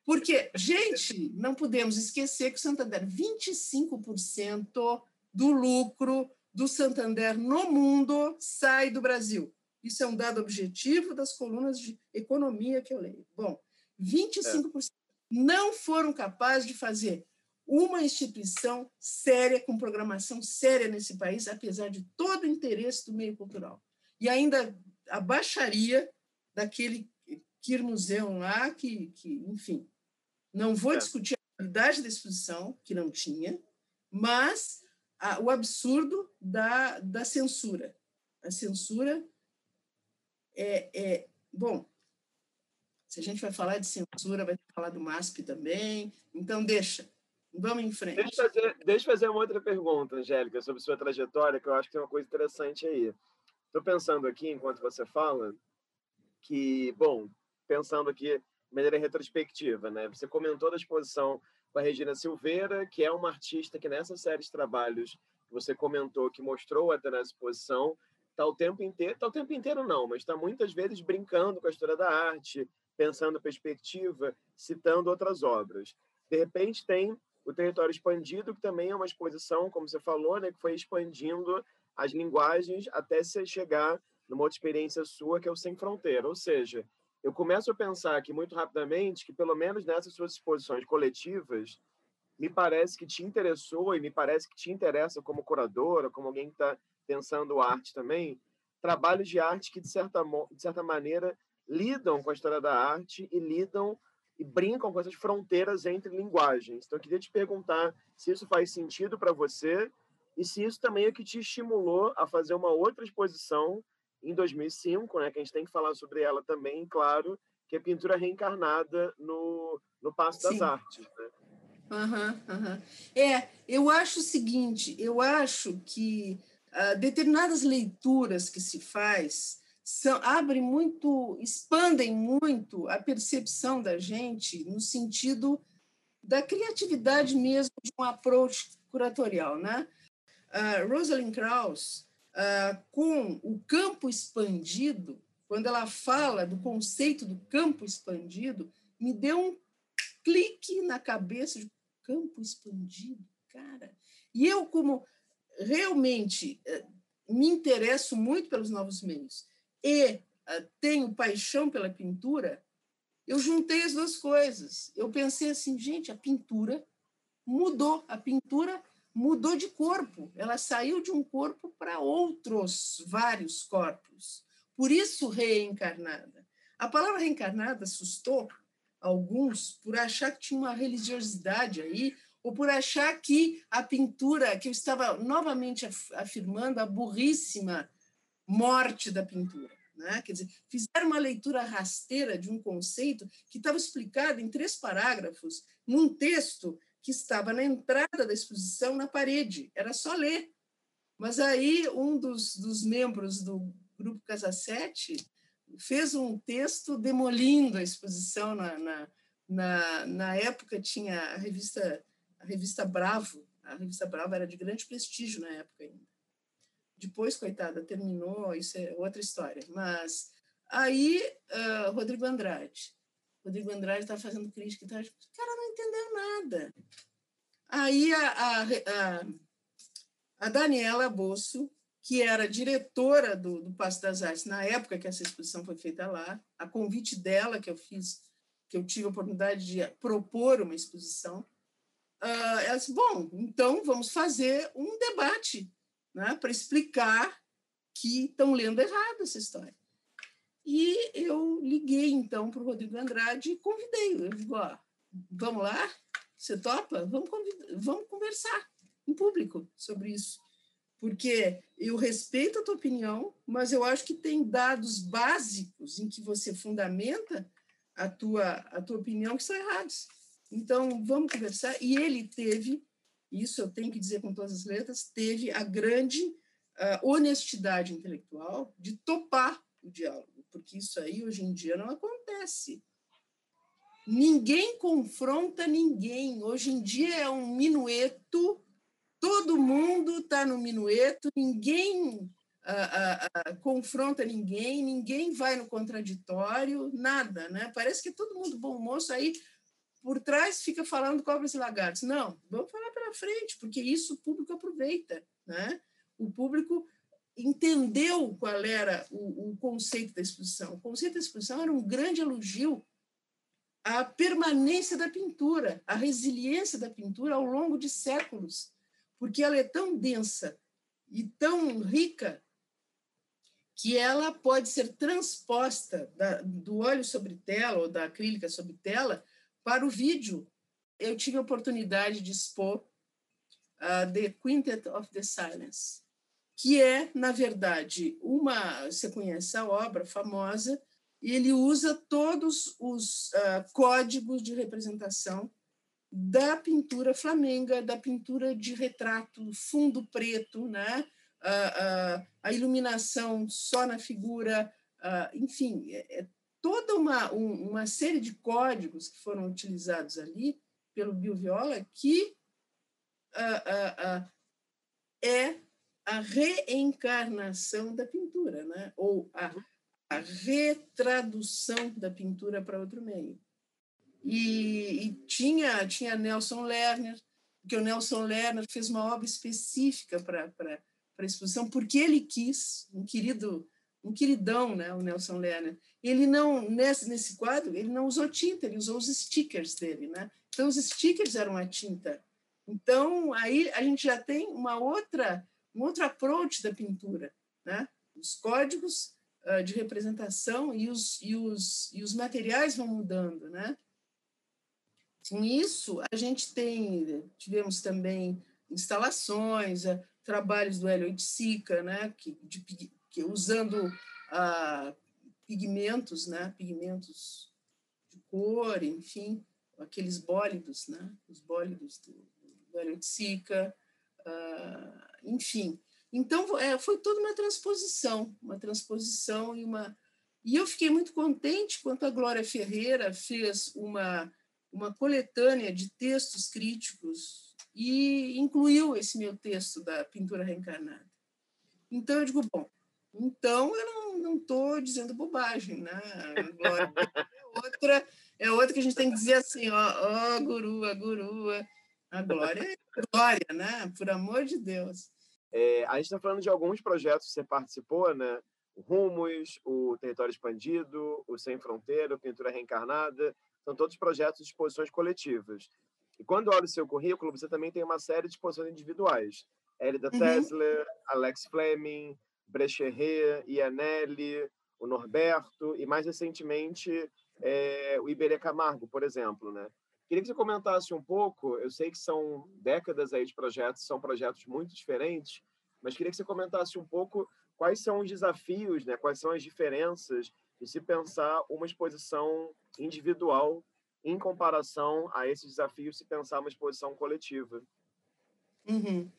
Porque, gente, não podemos esquecer que o Santander, 25% do lucro do Santander no mundo sai do Brasil. Isso é um dado objetivo das colunas de economia que eu leio. Bom, 25% é. não foram capazes de fazer uma instituição séria, com programação séria nesse país, apesar de todo o interesse do meio cultural. E ainda a baixaria daquele Quir Museu lá, que, que enfim, não vou é. discutir a qualidade da exposição, que não tinha, mas a, o absurdo da, da censura. A censura é, é. Bom, se a gente vai falar de censura, vai falar do MASP também, então deixa. Vamos em frente. Deixa eu fazer, deixa eu fazer uma outra pergunta, Angélica, sobre sua trajetória, que eu acho que tem uma coisa interessante aí. Estou pensando aqui, enquanto você fala, que, bom, pensando aqui de maneira retrospectiva, né? Você comentou da exposição com a Regina Silveira, que é uma artista que nessa série de trabalhos que você comentou, que mostrou até na exposição, está o tempo inteiro, está o tempo inteiro não, mas está muitas vezes brincando com a história da arte, pensando perspectiva, citando outras obras. De repente tem o Território Expandido, que também é uma exposição, como você falou, né, que foi expandindo as linguagens até você chegar numa outra experiência sua, que é o Sem Fronteira. Ou seja, eu começo a pensar aqui muito rapidamente que, pelo menos nessas suas exposições coletivas, me parece que te interessou e me parece que te interessa como curadora, como alguém que está pensando arte também, trabalhos de arte que, de certa, de certa maneira, lidam com a história da arte e lidam e brincam com essas fronteiras entre linguagens. Então, eu queria te perguntar se isso faz sentido para você e se isso também é o que te estimulou a fazer uma outra exposição em 2005, né, que a gente tem que falar sobre ela também, claro, que é pintura reencarnada no, no Passo Sim. das Artes. Né? Uhum, uhum. É, eu acho o seguinte, eu acho que uh, determinadas leituras que se faz são, abrem muito, expandem muito a percepção da gente no sentido da criatividade mesmo de um approach curatorial, né? Uh, Rosalind Krauss, uh, com o campo expandido, quando ela fala do conceito do campo expandido, me deu um clique na cabeça de campo expandido, cara. E eu, como realmente uh, me interesso muito pelos novos meios e tenho paixão pela pintura, eu juntei as duas coisas. Eu pensei assim, gente, a pintura mudou. A pintura mudou de corpo, ela saiu de um corpo para outros vários corpos. Por isso, reencarnada. A palavra reencarnada assustou, alguns por achar que tinha uma religiosidade aí, ou por achar que a pintura, que eu estava novamente afirmando, a burríssima morte da pintura. Né? Quer dizer, fizeram uma leitura rasteira de um conceito que estava explicado em três parágrafos, num texto que estava na entrada da exposição na parede. Era só ler. Mas aí um dos, dos membros do grupo Casa Sete fez um texto demolindo a exposição na, na, na, na época tinha a revista a revista Bravo a revista Bravo era de grande prestígio na época ainda depois coitada terminou isso é outra história mas aí uh, Rodrigo Andrade Rodrigo Andrade estava fazendo crítica e tal, o cara não entendeu nada aí a, a, a, a Daniela Bosso que era diretora do, do Passo das Artes na época que essa exposição foi feita lá, a convite dela que eu fiz, que eu tive a oportunidade de propor uma exposição, uh, ela disse, bom, então vamos fazer um debate né, para explicar que estão lendo errado essa história. E eu liguei, então, para o Rodrigo Andrade e convidei. Eu digo, ó, vamos lá? Você topa? Vamos, vamos conversar em público sobre isso porque eu respeito a tua opinião, mas eu acho que tem dados básicos em que você fundamenta a tua, a tua opinião que são errados. Então, vamos conversar. E ele teve, isso eu tenho que dizer com todas as letras, teve a grande uh, honestidade intelectual de topar o diálogo, porque isso aí hoje em dia não acontece. Ninguém confronta ninguém. Hoje em dia é um minueto todo mundo está no minueto, ninguém ah, ah, ah, confronta ninguém, ninguém vai no contraditório, nada, né? Parece que é todo mundo bom moço aí por trás fica falando cobras e lagartos. Não, vamos falar pela frente, porque isso o público aproveita, né? O público entendeu qual era o, o conceito da exposição. O conceito da exposição era um grande elogio à permanência da pintura, à resiliência da pintura ao longo de séculos porque ela é tão densa e tão rica que ela pode ser transposta da, do óleo sobre tela ou da acrílica sobre tela para o vídeo. Eu tive a oportunidade de expor uh, The Quintet of the Silence, que é, na verdade, uma. Você conhece a obra famosa, e ele usa todos os uh, códigos de representação da pintura flamenga, da pintura de retrato, fundo preto, né? a, a, a iluminação só na figura, enfim, é, é toda uma, um, uma série de códigos que foram utilizados ali pelo Bill Viola que é a reencarnação da pintura, né? ou a, a retradução da pintura para outro meio. E, e, tinha, tinha Nelson Lerner, porque o Nelson Lerner fez uma obra específica para a exposição, porque ele quis, um querido, um queridão, né, o Nelson Lerner. Ele não, nesse, nesse quadro, ele não usou tinta, ele usou os stickers dele. Né? Então, os stickers eram a tinta. Então, aí a gente já tem uma outra, um outro approach da pintura. Né? Os códigos uh, de representação e os, e, os, e os materiais vão mudando, né? Com isso, a gente tem, tivemos também instalações, eh, trabalhos do Hélio Sica, né, que, de, que usando ah, pigmentos, né, pigmentos de cor, enfim, aqueles bólidos, né, os bólidos do, do Hélio Sica, ah, enfim. Então, é, foi toda uma transposição, uma transposição e uma... E eu fiquei muito contente quando a Glória Ferreira fez uma uma coletânea de textos críticos e incluiu esse meu texto da pintura reencarnada. Então eu digo, bom, então eu não estou dizendo bobagem, né? Agora, é outra, é outra que a gente tem que dizer assim, ó, ó gurua, gurua, a glória é glória, né? Por amor de Deus. É, a gente está falando de alguns projetos que você participou, né? O Rumos, o Território Expandido, o Sem Fronteira, o Pintura Reencarnada. São todos projetos de exposições coletivas. E quando olha o seu currículo, você também tem uma série de exposições individuais. Elida uhum. Tesler, Alex Fleming, Brecherret, Ianelli, o Norberto e, mais recentemente, é, o Iberê Camargo, por exemplo, né? Queria que você comentasse um pouco, eu sei que são décadas aí de projetos, são projetos muito diferentes, mas queria que você comentasse um pouco quais são os desafios, né? quais são as diferenças de se pensar uma exposição individual em comparação a esses desafios se pensar uma exposição coletiva. Uhum.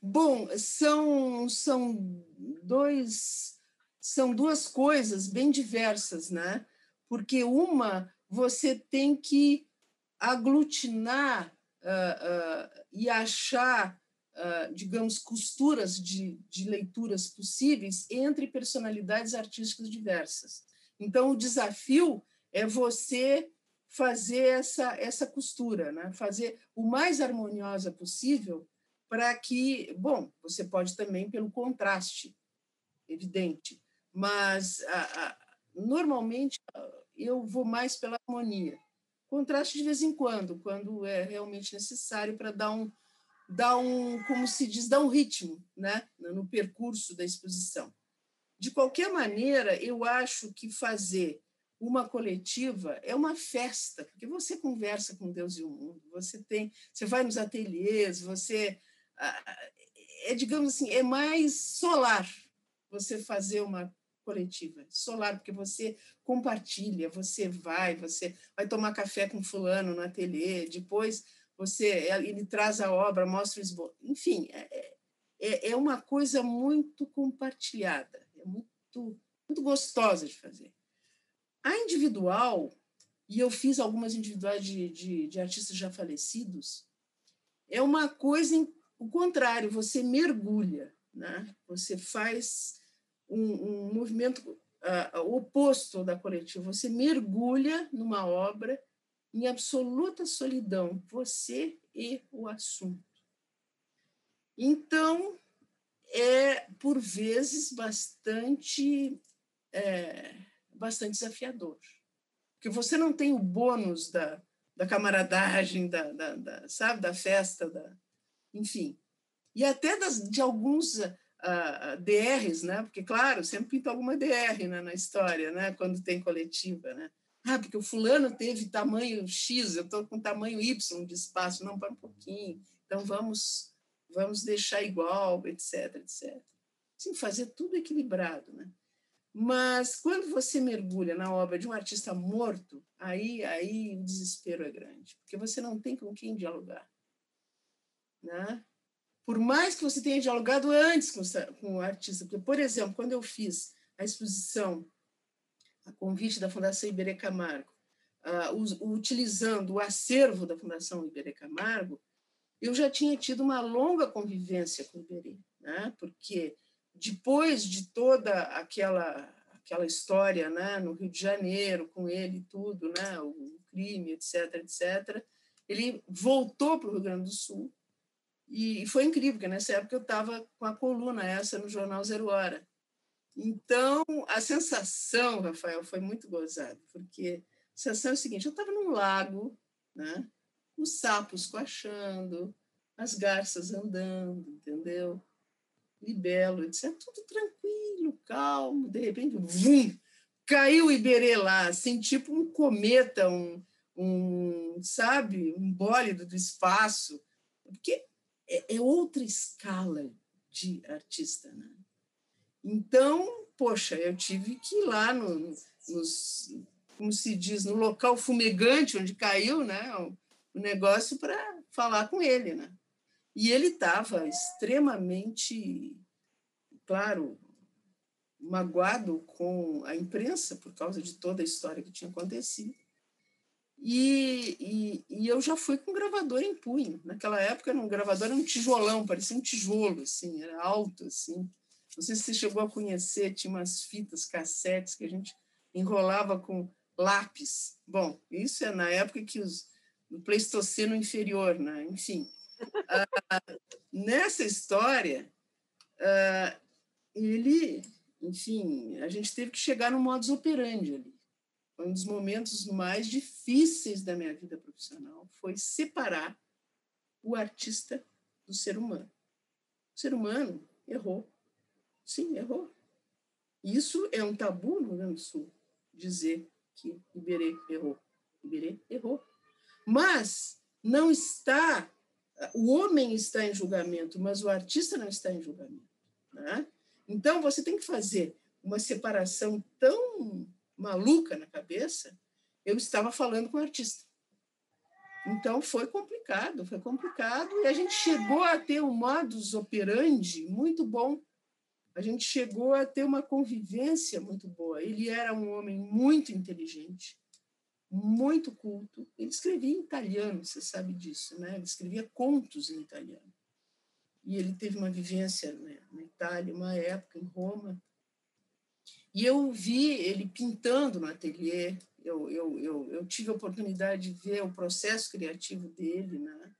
Bom, são, são, dois, são duas coisas bem diversas, né? Porque uma, você tem que aglutinar uh, uh, e achar, uh, digamos, costuras de, de leituras possíveis entre personalidades artísticas diversas. Então, o desafio é você fazer essa, essa costura, né? fazer o mais harmoniosa possível para que, bom, você pode também pelo contraste, evidente, mas a, a, normalmente eu vou mais pela harmonia. Contraste de vez em quando, quando é realmente necessário para dar um, dar um, como se diz, dar um ritmo né? no percurso da exposição. De qualquer maneira, eu acho que fazer uma coletiva é uma festa, porque você conversa com Deus e o mundo, você tem, você vai nos ateliês, você é digamos assim, é mais solar você fazer uma coletiva, solar porque você compartilha, você vai, você vai tomar café com fulano no ateliê, depois você ele traz a obra, mostra o esboço, enfim, é, é, é uma coisa muito compartilhada, é muito muito gostosa de fazer. A individual, e eu fiz algumas individuais de, de, de artistas já falecidos, é uma coisa o contrário, você mergulha, né? você faz um, um movimento uh, oposto da coletiva, você mergulha numa obra em absoluta solidão, você e o assunto. Então, é, por vezes, bastante é, bastante desafiador. Porque você não tem o bônus da, da camaradagem, da, da, da sabe, da festa, da, enfim. E até das, de alguns DRs, né? Porque, claro, sempre pinta alguma DR né, na história, né? Quando tem coletiva, né? Ah, porque o fulano teve tamanho X, eu estou com tamanho Y de espaço, não para um pouquinho. Então vamos vamos deixar igual, etc, etc. Sim, fazer tudo equilibrado, né? Mas quando você mergulha na obra de um artista morto, aí, aí o desespero é grande, porque você não tem com quem dialogar. Né? Por mais que você tenha dialogado antes com, com o artista, porque, por exemplo, quando eu fiz a exposição a convite da Fundação Iberê Camargo, uh, utilizando o acervo da Fundação Iberê Camargo, eu já tinha tido uma longa convivência com o Iberê, né? porque depois de toda aquela aquela história, né, no Rio de Janeiro, com ele e tudo, né, o crime, etc, etc, ele voltou para o Rio Grande do Sul e foi incrível, porque nessa época eu estava com a coluna essa no jornal Zero Hora. Então, a sensação, Rafael, foi muito gozada, porque a sensação é o seguinte, eu estava num lago, né, os sapos coachando, as garças andando, entendeu? libelo, etc. Tudo tranquilo, calmo. De repente, vum, caiu o Iberê lá, assim, tipo um cometa, um, um sabe, um bólido do espaço. Porque é, é outra escala de artista, né? Então, poxa, eu tive que ir lá no, nos, como se diz, no local fumegante onde caiu, né, o, o negócio para falar com ele, né? E ele estava extremamente, claro, magoado com a imprensa por causa de toda a história que tinha acontecido. E, e, e, eu já fui com gravador em punho. Naquela época, era um gravador era um tijolão, parecia um tijolo, assim, era alto, assim. Não sei se você chegou a conhecer, tinha umas fitas, cassetes que a gente enrolava com lápis. Bom, isso é na época que os no Pleistoceno inferior, né? enfim. Uh, nessa história, uh, ele, enfim, a gente teve que chegar no modus operandi ali. Um dos momentos mais difíceis da minha vida profissional, foi separar o artista do ser humano. O ser humano errou. Sim, errou. Isso é um tabu no Rio Grande do Sul, dizer que Iberê errou. Iberê errou. Mas não está, o homem está em julgamento, mas o artista não está em julgamento. Né? Então, você tem que fazer uma separação tão maluca na cabeça. Eu estava falando com o artista. Então, foi complicado, foi complicado. E a gente chegou a ter um modus operandi muito bom. A gente chegou a ter uma convivência muito boa. Ele era um homem muito inteligente, muito culto. Ele escrevia em italiano, você sabe disso, né? Ele escrevia contos em italiano. E ele teve uma vivência né, na Itália, uma época em Roma. E eu vi ele pintando no ateliê. Eu, eu, eu, eu tive a oportunidade de ver o processo criativo dele, né?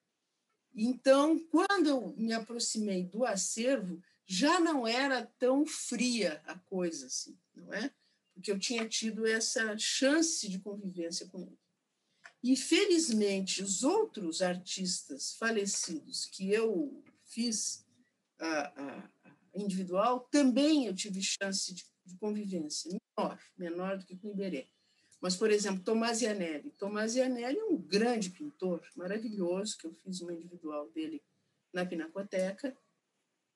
Então, quando eu me aproximei do acervo, já não era tão fria a coisa assim, não é? porque eu tinha tido essa chance de convivência com ele. E, felizmente, os outros artistas falecidos que eu fiz a, a, individual, também eu tive chance de, de, convivência, menor, menor do que com Iberê. Mas, por exemplo, Tomás Ianelli. Tomás Ianelli é um grande pintor, maravilhoso, que eu fiz uma individual dele na Pinacoteca.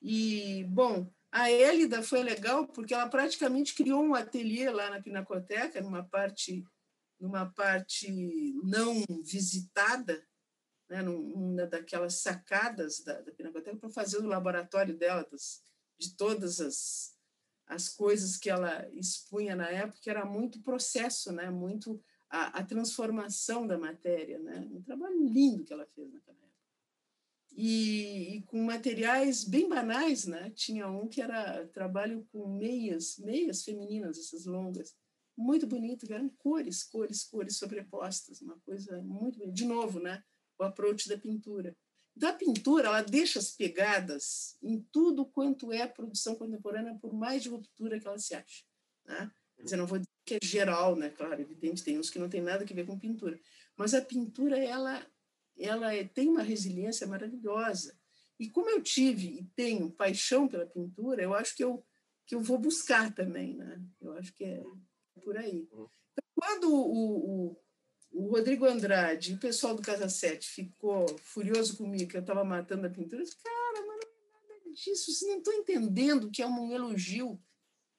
E, bom, a Hélida foi legal porque ela praticamente criou um ateliê lá na Pinacoteca, numa parte, numa parte não visitada, né, numa daquelas sacadas da, da Pinacoteca, para fazer o laboratório dela, das, de todas as, as coisas que ela expunha na época, era muito processo, né, muito a, a transformação da matéria. Né, um trabalho lindo que ela fez naquela época e, e, com materiais bem banais, né? Tinha um que era trabalho com meias, meias femininas, essas longas, muito bonito, eram cores, cores, cores sobrepostas, uma coisa muito bonita. De novo, né? O approach da pintura. Da pintura, ela deixa as pegadas em tudo quanto é produção contemporânea, por mais de ruptura que ela se ache. Né? Quer dizer, não vou dizer que é geral, né? Claro, evidente, tem uns que não tem nada a ver com pintura. Mas a pintura, ela ela é, tem uma resiliência maravilhosa. E como eu tive e tenho paixão pela pintura, eu acho que eu, que eu vou buscar também, né? Eu acho que é por aí. Uhum. Então, quando o, o, o Rodrigo Andrade o pessoal do Casa 7 ficou furioso comigo que eu estava matando a pintura, eu disse, cara, mas não é nada disso, vocês não estão entendendo que é um elogio.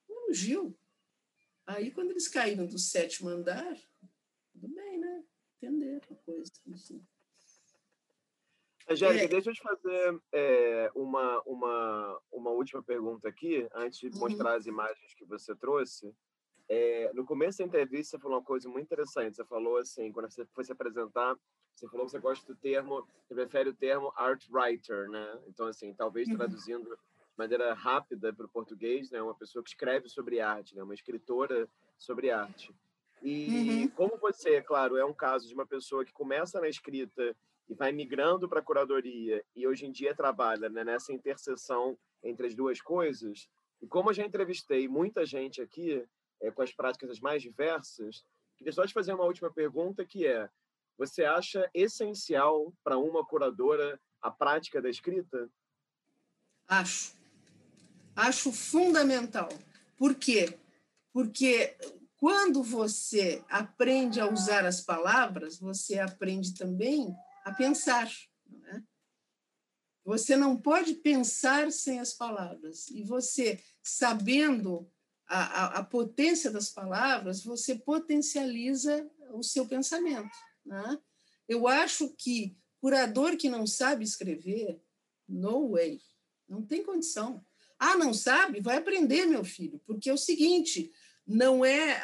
Um elogio. Aí, quando eles caíram do sétimo andar, tudo bem, né? Entenderam a coisa. Assim. Angélica, é. deixa eu te fazer é, uma, uma, uma última pergunta aqui, antes de uhum. mostrar as imagens que você trouxe. É, no começo da entrevista, você falou uma coisa muito interessante. Você falou assim, quando você foi se apresentar, você falou que você gosta do termo, você prefere o termo art writer, né? Então, assim, talvez uhum. traduzindo de maneira rápida para o português, né? Uma pessoa que escreve sobre arte, né? Uma escritora sobre arte. E uhum. como você, claro, é um caso de uma pessoa que começa na escrita e vai migrando para a curadoria e hoje em dia trabalha né, nessa interseção entre as duas coisas. E como eu já entrevistei muita gente aqui é, com as práticas as mais diversas, queria só te fazer uma última pergunta que é: você acha essencial para uma curadora a prática da escrita? Acho. Acho fundamental. Por quê? Porque quando você aprende a usar as palavras, você aprende também a pensar. Não é? Você não pode pensar sem as palavras. E você, sabendo a, a, a potência das palavras, você potencializa o seu pensamento. Né? Eu acho que curador que não sabe escrever, no way, não tem condição. Ah, não sabe? Vai aprender, meu filho, porque é o seguinte, não é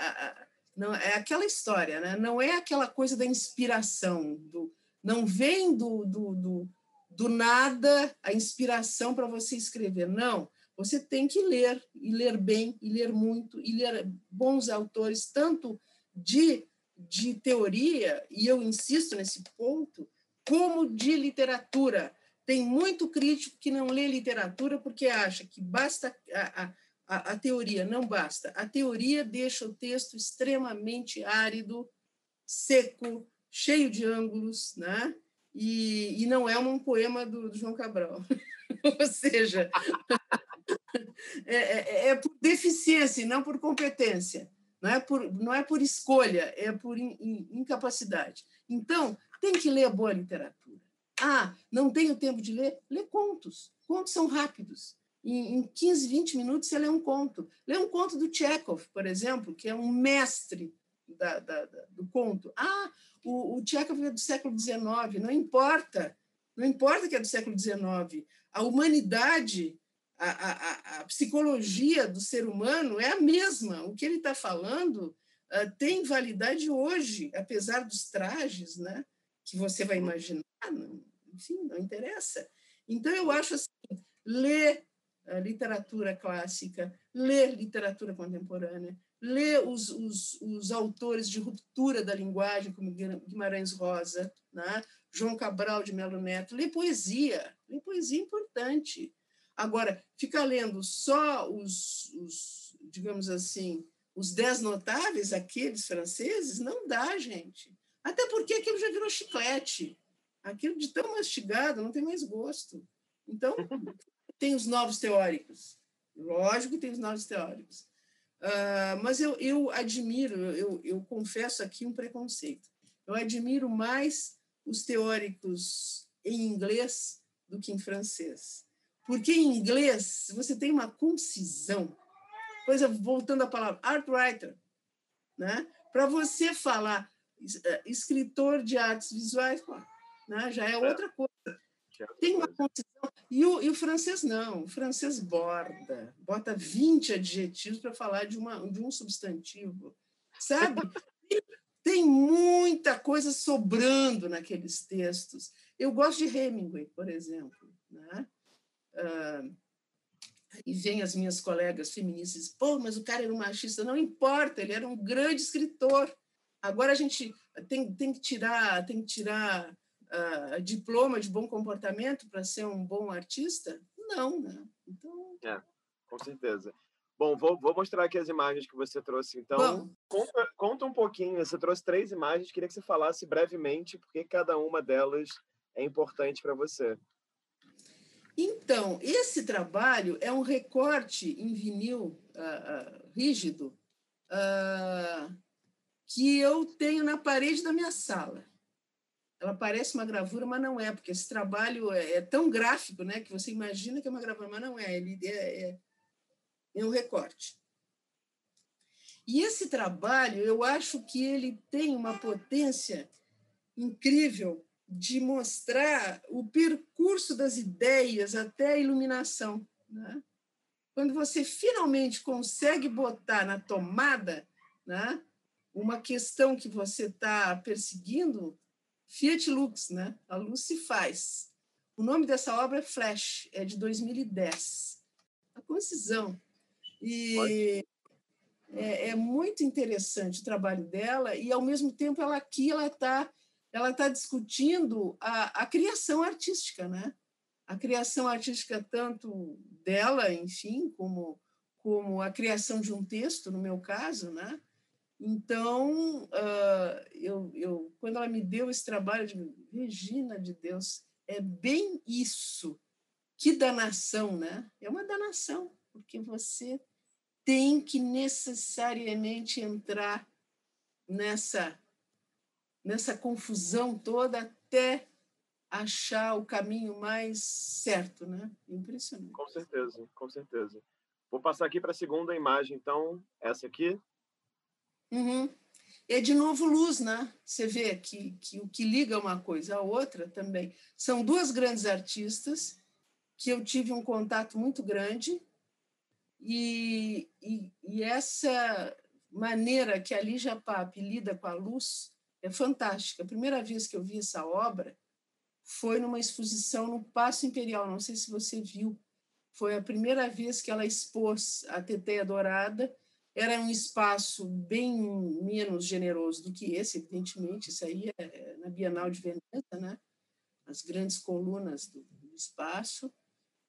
não é aquela história, né? Não é aquela coisa da inspiração, do não vem do, do, do, do nada a inspiração para você escrever. Não. Você tem que ler, e ler bem, e ler muito, e ler bons autores, tanto de, de teoria, e eu insisto nesse ponto, como de literatura. Tem muito crítico que não lê literatura porque acha que basta a, a, a teoria. Não basta. A teoria deixa o texto extremamente árido, seco, cheio de ângulos, né? E, e não é um poema do, do João Cabral. (laughs) Ou seja, (laughs) é, é, é, por deficiência não por competência. Não é por, não é por escolha, é por in, in, incapacidade. Então, tem que ler boa literatura. Ah, não tenho tempo de ler? Lê contos. Contos são rápidos. Em, em 15, 20 minutos você lê um conto. Lê um conto do Chekhov, por exemplo, que é um mestre da, da, do conto. Ah, o, o Chekhov é do século XIX. Não importa. Não importa que é do século XIX. A humanidade a, a, a, psicologia do ser humano é a mesma. O que ele está falando uh, tem validade hoje, apesar dos trajes né, que você vai imaginar. Não, enfim, não interessa. Então, eu acho assim, ler a literatura clássica, ler literatura contemporânea, ler os, os, os autores de ruptura da linguagem, como Guimarães Rosa, né? João Cabral de Melo Neto, ler poesia, ler poesia importante. Agora, ficar lendo só os, os, digamos assim, os dez notáveis, aqueles franceses, não dá, gente. Até porque aquilo já virou chiclete. Aquilo de tão mastigado não tem mais gosto. Então, (laughs) tem os novos teóricos. Lógico que tem os novos teóricos. Uh, mas eu, eu admiro, eu, eu confesso aqui um preconceito. Eu admiro mais os teóricos em inglês do que em francês. Porque em inglês você tem uma concisão. Pois é, voltando à palavra art writer, né? Para você falar eh, escritor de artes visuais, né? já é, é. outra coisa. Tem uma concisão. E o, e o francês não. O francês borda, bota 20 adjetivos para falar de, uma, de um substantivo. Sabe? (laughs) Tem muita coisa sobrando naqueles textos. Eu gosto de Hemingway, por exemplo. Né? Uh, e vem as minhas colegas feministas, pô, mas o cara era um machista. Não importa, ele era um grande escritor. Agora a gente tem, tem que tirar, tem que tirar uh, diploma de bom comportamento para ser um bom artista? Não, né? Então... É, com certeza. Bom, vou, vou mostrar aqui as imagens que você trouxe. Então, conta, conta um pouquinho. Você trouxe três imagens. Queria que você falasse brevemente por que cada uma delas é importante para você. Então, esse trabalho é um recorte em vinil uh, uh, rígido uh, que eu tenho na parede da minha sala. Ela parece uma gravura, mas não é, porque esse trabalho é, é tão gráfico né, que você imagina que é uma gravura, mas não é. Ele é, é, é um recorte. E esse trabalho, eu acho que ele tem uma potência incrível de mostrar o percurso das ideias até a iluminação. Né? Quando você finalmente consegue botar na tomada né, uma questão que você está perseguindo, Fiat Lux, né? a luz se faz. O nome dessa obra é Flash, é de 2010. A concisão. E é, é, muito interessante o trabalho dela, e, ao mesmo tempo, ela aqui ela está ela está discutindo a, a criação artística, né? A criação artística tanto dela, enfim, como como a criação de um texto, no meu caso, né? Então, uh, eu, eu, quando ela me deu esse trabalho, eu digo, Regina de Deus, é bem isso. Que danação, né? É uma danação, porque você tem que necessariamente entrar nessa nessa confusão toda até achar o caminho mais certo, né? Impressionante. Com certeza, com certeza. Vou passar aqui para a segunda imagem, então, essa aqui. Uhum. É de novo luz, né? Você vê que, que o que liga uma coisa à outra também. São duas grandes artistas que eu tive um contato muito grande e, e, e essa maneira que a Lígia Pape lida com a luz é fantástica. A primeira vez que eu vi essa obra foi numa exposição no Paço Imperial, não sei se você viu. Foi a primeira vez que ela expôs a Teteia Dourada. Era um espaço bem menos generoso do que esse, evidentemente. Isso aí é na Bienal de Veneza, né? As grandes colunas do, espaço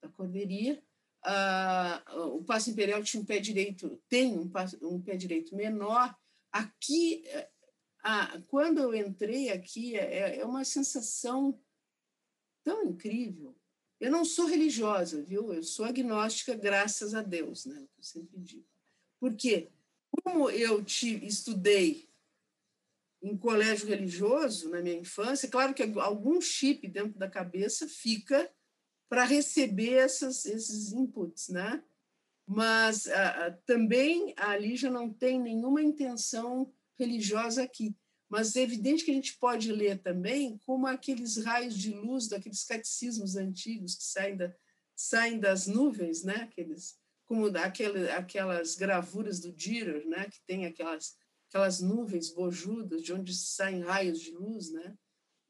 da Corderia. Ah, o Paço Imperial tinha um pé direito, tem um, um pé direito menor. Aqui ah, quando eu entrei aqui, é, é uma sensação tão incrível. Eu não sou religiosa, viu? Eu sou agnóstica, graças a Deus, né? Eu sempre digo. Por quê? como eu te estudei em colégio religioso na minha infância, claro que algum chip dentro da cabeça fica para receber essas, esses inputs, né? Mas ah, também a Lígia não tem nenhuma intenção religiosa aqui. Mas é evidente que a gente pode ler também como aqueles raios de luz daqueles catecismos antigos que saem, da, saem das nuvens, né? Aqueles, como aquele, aquelas gravuras do Dürer, né? Que tem aquelas aquelas nuvens bojudas de onde saem raios de luz, né?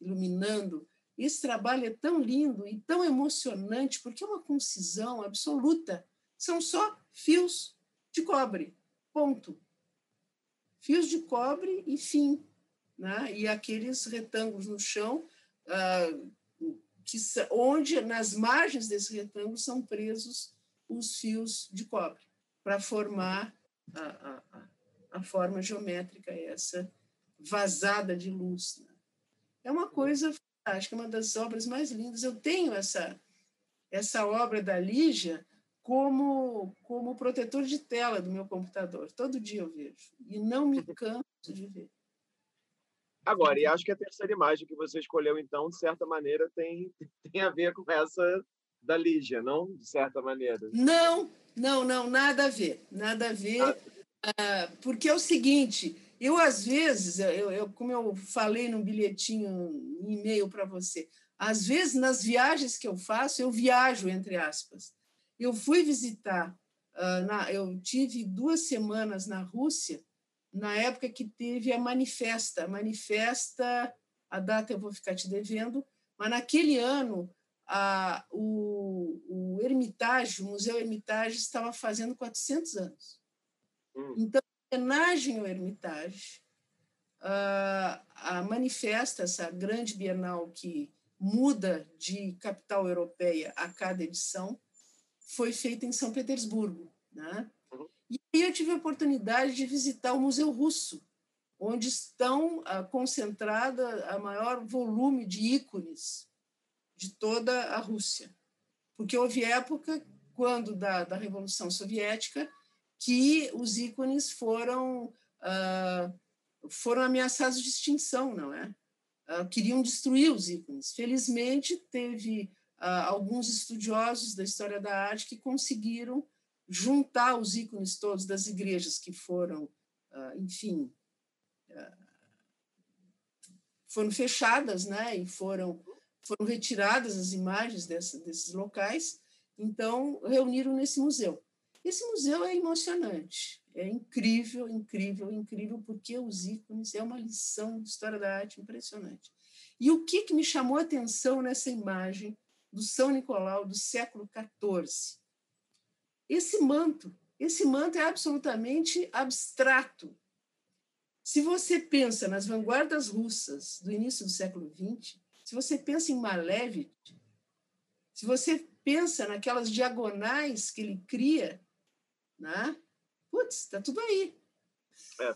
Iluminando. Esse trabalho é tão lindo e tão emocionante porque é uma concisão absoluta. São só fios de cobre. Ponto. Fios de cobre e fim né? e aqueles retângulos no chão, ah, que, onde nas margens desse retângulo são presos os fios de cobre, para formar a, a, a, forma geométrica, essa vazada de luz. Né? É uma coisa fantástica, é uma das obras mais lindas. Eu tenho essa, essa obra da Lígia como, como protetor de tela do meu computador. Todo dia eu vejo. E não me canso de ver. Agora, e acho que a terceira imagem que você escolheu, então, de certa maneira, tem, (laughs) tem a ver com essa da Lígia, não? De certa maneira. Não, não, não, nada a ver. Nada a ver. Ah. Uh, porque é o seguinte, eu, às vezes, eu, eu, como eu falei no bilhetinho, um e-mail para você, às vezes, nas viagens que eu faço, eu viajo, entre aspas. Eu fui visitar, uh, na, eu tive duas semanas na Rússia, na época que teve a Manifesta. A Manifesta, a data eu vou ficar te devendo, mas naquele ano a, o, o Hermitage, o Museu Hermitage, estava fazendo 400 anos. Hum. Então, em homenagem ao Hermitage, a, a Manifesta, essa grande bienal que muda de capital europeia a cada edição, foi feita em São Petersburgo. Né? E aí eu tive a oportunidade de visitar o Museu Russo, onde estão ah, concentrada a maior volume de ícones de toda a Rússia. Porque houve época, quando da, da Revolução Soviética, que os ícones foram, uh, foram ameaçados de extinção, não é? Uh, queriam destruir os ícones. Felizmente, teve uh, alguns estudiosos da história da arte que conseguiram juntar os ícones todos das igrejas que foram, enfim, foram fechadas, né, e foram foram retiradas as imagens dessa, desses locais, então reuniram nesse museu. Esse museu é emocionante, é incrível, incrível, incrível, porque os ícones é uma lição de história da arte impressionante. E o que, que me chamou a atenção nessa imagem do São Nicolau do século XIV? esse manto. Esse manto é absolutamente abstrato. Se você pensa nas vanguardas russas do início do século XX, se você pensa em Malevich, se você pensa naquelas diagonais que ele cria, né? putz, está tudo aí. É.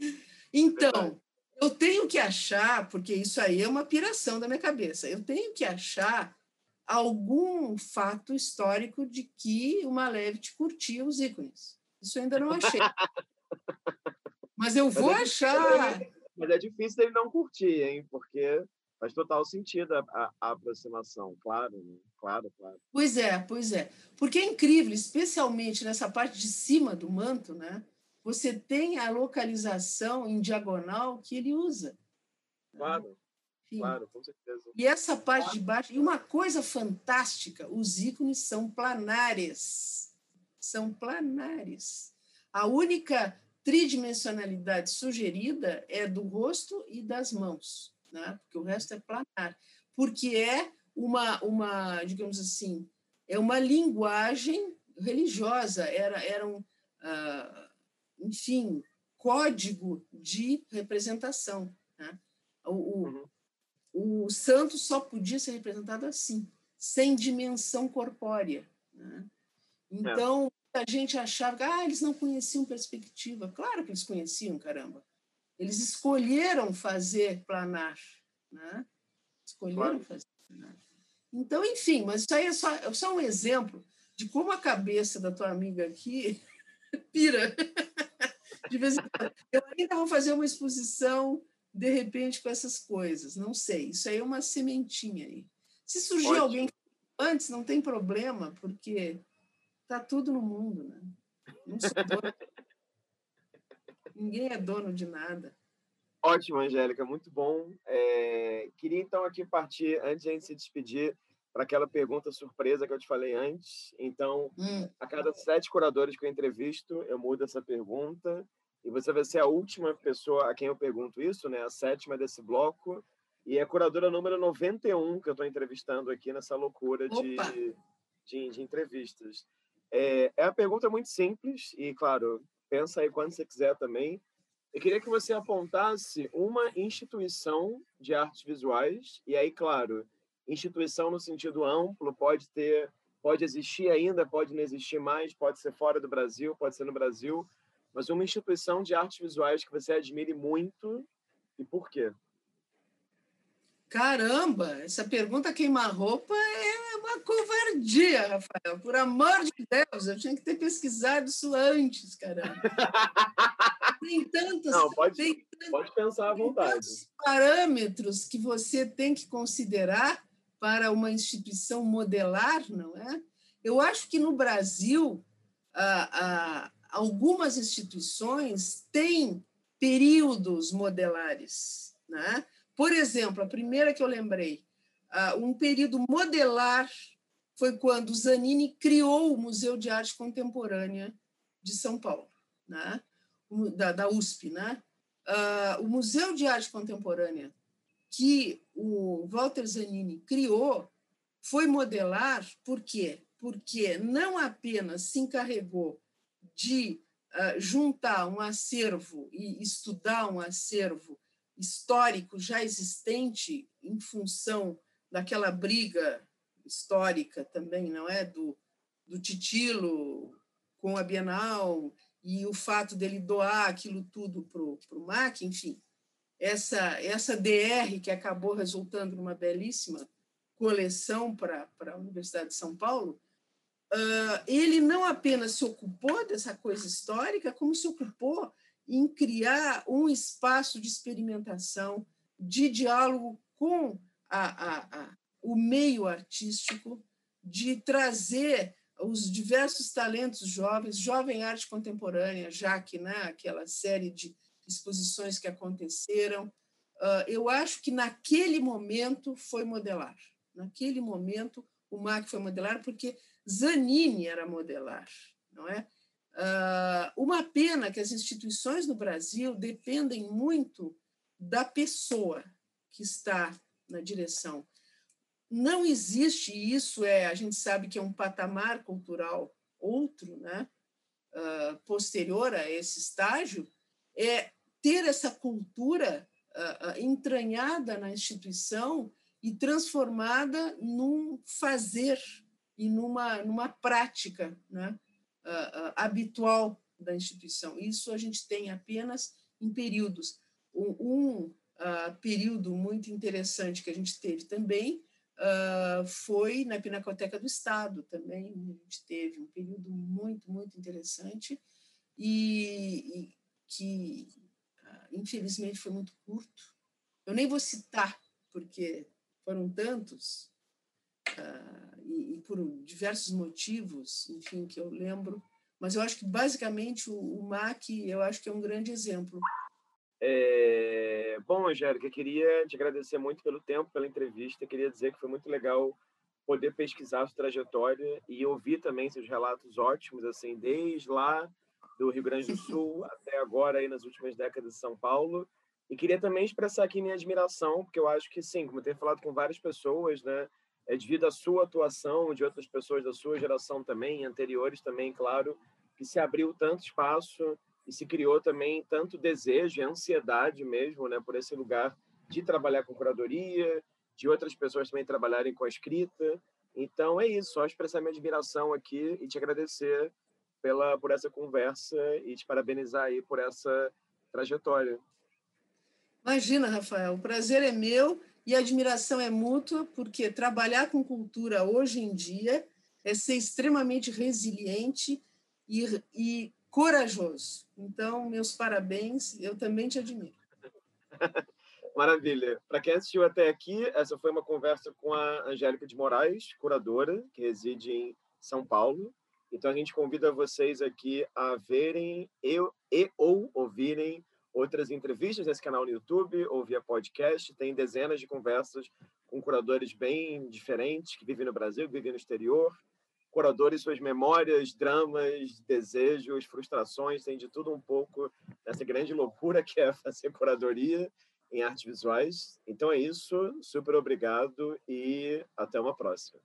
(laughs) então, eu tenho que achar, porque isso aí é uma piração da minha cabeça, eu tenho que achar algum fato histórico de que o Malevich curtia os ícones. Isso eu ainda não achei. (laughs) Mas eu vou mas é achar. Mas é difícil ele não curtir, hein? Porque faz total sentido a, a, a aproximação, claro, né? claro, claro. Pois é, pois é. Porque é incrível, especialmente nessa parte de cima do manto, né? Você tem a localização em diagonal que ele usa. Claro. Claro, com certeza. E essa parte de baixo, e uma coisa fantástica, os ícones são planares. São planares. A única tridimensionalidade sugerida é do rosto e das mãos, né? porque o resto é planar. Porque é uma, uma digamos assim, é uma linguagem religiosa, era, era um, uh, enfim, código de representação. Né? O, uhum o santo só podia ser representado assim, sem dimensão corpórea. Né? Então, é. a gente achava que ah, eles não conheciam perspectiva. Claro que eles conheciam, caramba. Eles escolheram fazer planar. Né? Escolheram claro. fazer planar. Então, enfim, mas isso aí é só, é só um exemplo de como a cabeça da tua amiga aqui (laughs) pira. De vez em quando. Eu ainda vou fazer uma exposição, de repente, com essas coisas. Não sei. Isso aí é uma sementinha aí. Se surgir Ótimo. alguém antes, não tem problema, porque está tudo no mundo, né? Não sou. Ninguém é dono de nada. Ótimo, Angélica, muito bom. É... Queria então aqui partir, antes de a gente se despedir, para aquela pergunta surpresa que eu te falei antes. Então, hum. a cada sete curadores que eu entrevisto, eu mudo essa pergunta. E você vai ser a última pessoa a quem eu pergunto isso, né? A sétima desse bloco. E é a curadora número 91 que eu estou entrevistando aqui nessa loucura de, de, de, entrevistas. É, é a pergunta muito simples e, claro, pensa aí quando você quiser também. Eu queria que você apontasse uma instituição de artes visuais, e aí, claro, instituição no sentido amplo, pode ter, pode existir ainda, pode não existir mais, pode ser fora do Brasil, pode ser no Brasil, mas uma instituição de artes visuais que você admire muito e por quê? Caramba, essa pergunta queima-roupa é uma covardia, Rafael. Por amor de Deus, eu tinha que ter pesquisado isso antes, caramba. Tem tantos, Não, pode, tem, pode pensar à vontade. parâmetros que você tem que considerar para uma instituição modelar, não é? Eu acho que no Brasil algumas instituições têm períodos modelares, né? Por exemplo, a primeira que eu lembrei, ah, um período modelar foi quando Zanini criou o Museu de Arte Contemporânea de São Paulo, né? da, da USP. Né? Uh, o Museu de Arte Contemporânea que o Walter Zanini criou foi modelar, por quê? Porque não apenas se encarregou de uh, juntar um acervo e estudar um acervo histórico já existente em função daquela briga histórica também, não é? Do, do Titilo com a Bienal e o fato dele doar aquilo tudo para o MAC, enfim essa, essa DR que acabou resultando numa belíssima coleção para a Universidade de São Paulo, uh, ele não apenas se ocupou dessa coisa histórica, como se ocupou em criar um espaço de experimentação, de diálogo com a, a, a, o meio artístico, de trazer os diversos talentos jovens, jovem arte contemporânea, já que né, aquela série de exposições que aconteceram. Uh, eu acho que naquele momento foi modelar. Naquele momento o MAC foi modelar porque Zanini era modelar, não é? Uh, uma pena que as instituições no Brasil dependem muito da pessoa que está na direção. Não existe isso, é a gente sabe que é um patamar cultural outro, né? Uh, posterior a esse estágio, é ter essa cultura uh, entranhada na instituição e transformada num fazer e numa, numa prática né, uh, habitual da instituição. Isso a gente tem apenas em períodos. Um, um período muito interessante que a gente teve também Uh, foi na Pinacoteca do Estado também. A gente teve um período muito, muito interessante e, e que infelizmente foi muito curto. Eu nem vou citar, porque foram tantos, uh, e, e, por diversos motivos, enfim, que eu lembro, mas eu acho que basicamente o, o MAC, eu acho que é um grande exemplo. É... Bom, Angélica, queria te agradecer muito pelo tempo, pela entrevista, queria dizer que foi muito legal poder pesquisar a sua trajetória e ouvir também seus relatos ótimos, assim, desde lá do Rio Grande do Sul (laughs) até agora aí nas últimas décadas de São Paulo. E queria também expressar aqui minha admiração, porque eu acho que sim, como eu tenho falado com várias pessoas, né, é devido à sua atuação, de outras pessoas da sua geração também, anteriores também, claro, que se abriu tanto espaço e se criou também tanto desejo e ansiedade mesmo, né, por esse lugar de trabalhar com curadoria, de outras pessoas também trabalharem com a escrita. Então é isso, só expressar minha admiração aqui e te agradecer pela por essa conversa e te parabenizar aí por essa trajetória. Imagina, Rafael, o prazer é meu e a admiração é mútua, porque trabalhar com cultura hoje em dia é ser extremamente resiliente e, e corajoso. Então, meus parabéns, eu também te admiro. (laughs) Maravilha. Para quem assistiu até aqui, essa foi uma conversa com a Angélica de Moraes, curadora, que reside em São Paulo. Então, a gente convida vocês aqui a verem e, e ou ouvirem outras entrevistas nesse canal no YouTube ou via podcast. Tem dezenas de conversas com curadores bem diferentes que vivem no Brasil, que vivem no exterior. Curadores, suas memórias, dramas, desejos, frustrações, tem de tudo um pouco nessa grande loucura que é fazer curadoria em artes visuais. Então é isso, super obrigado e até uma próxima.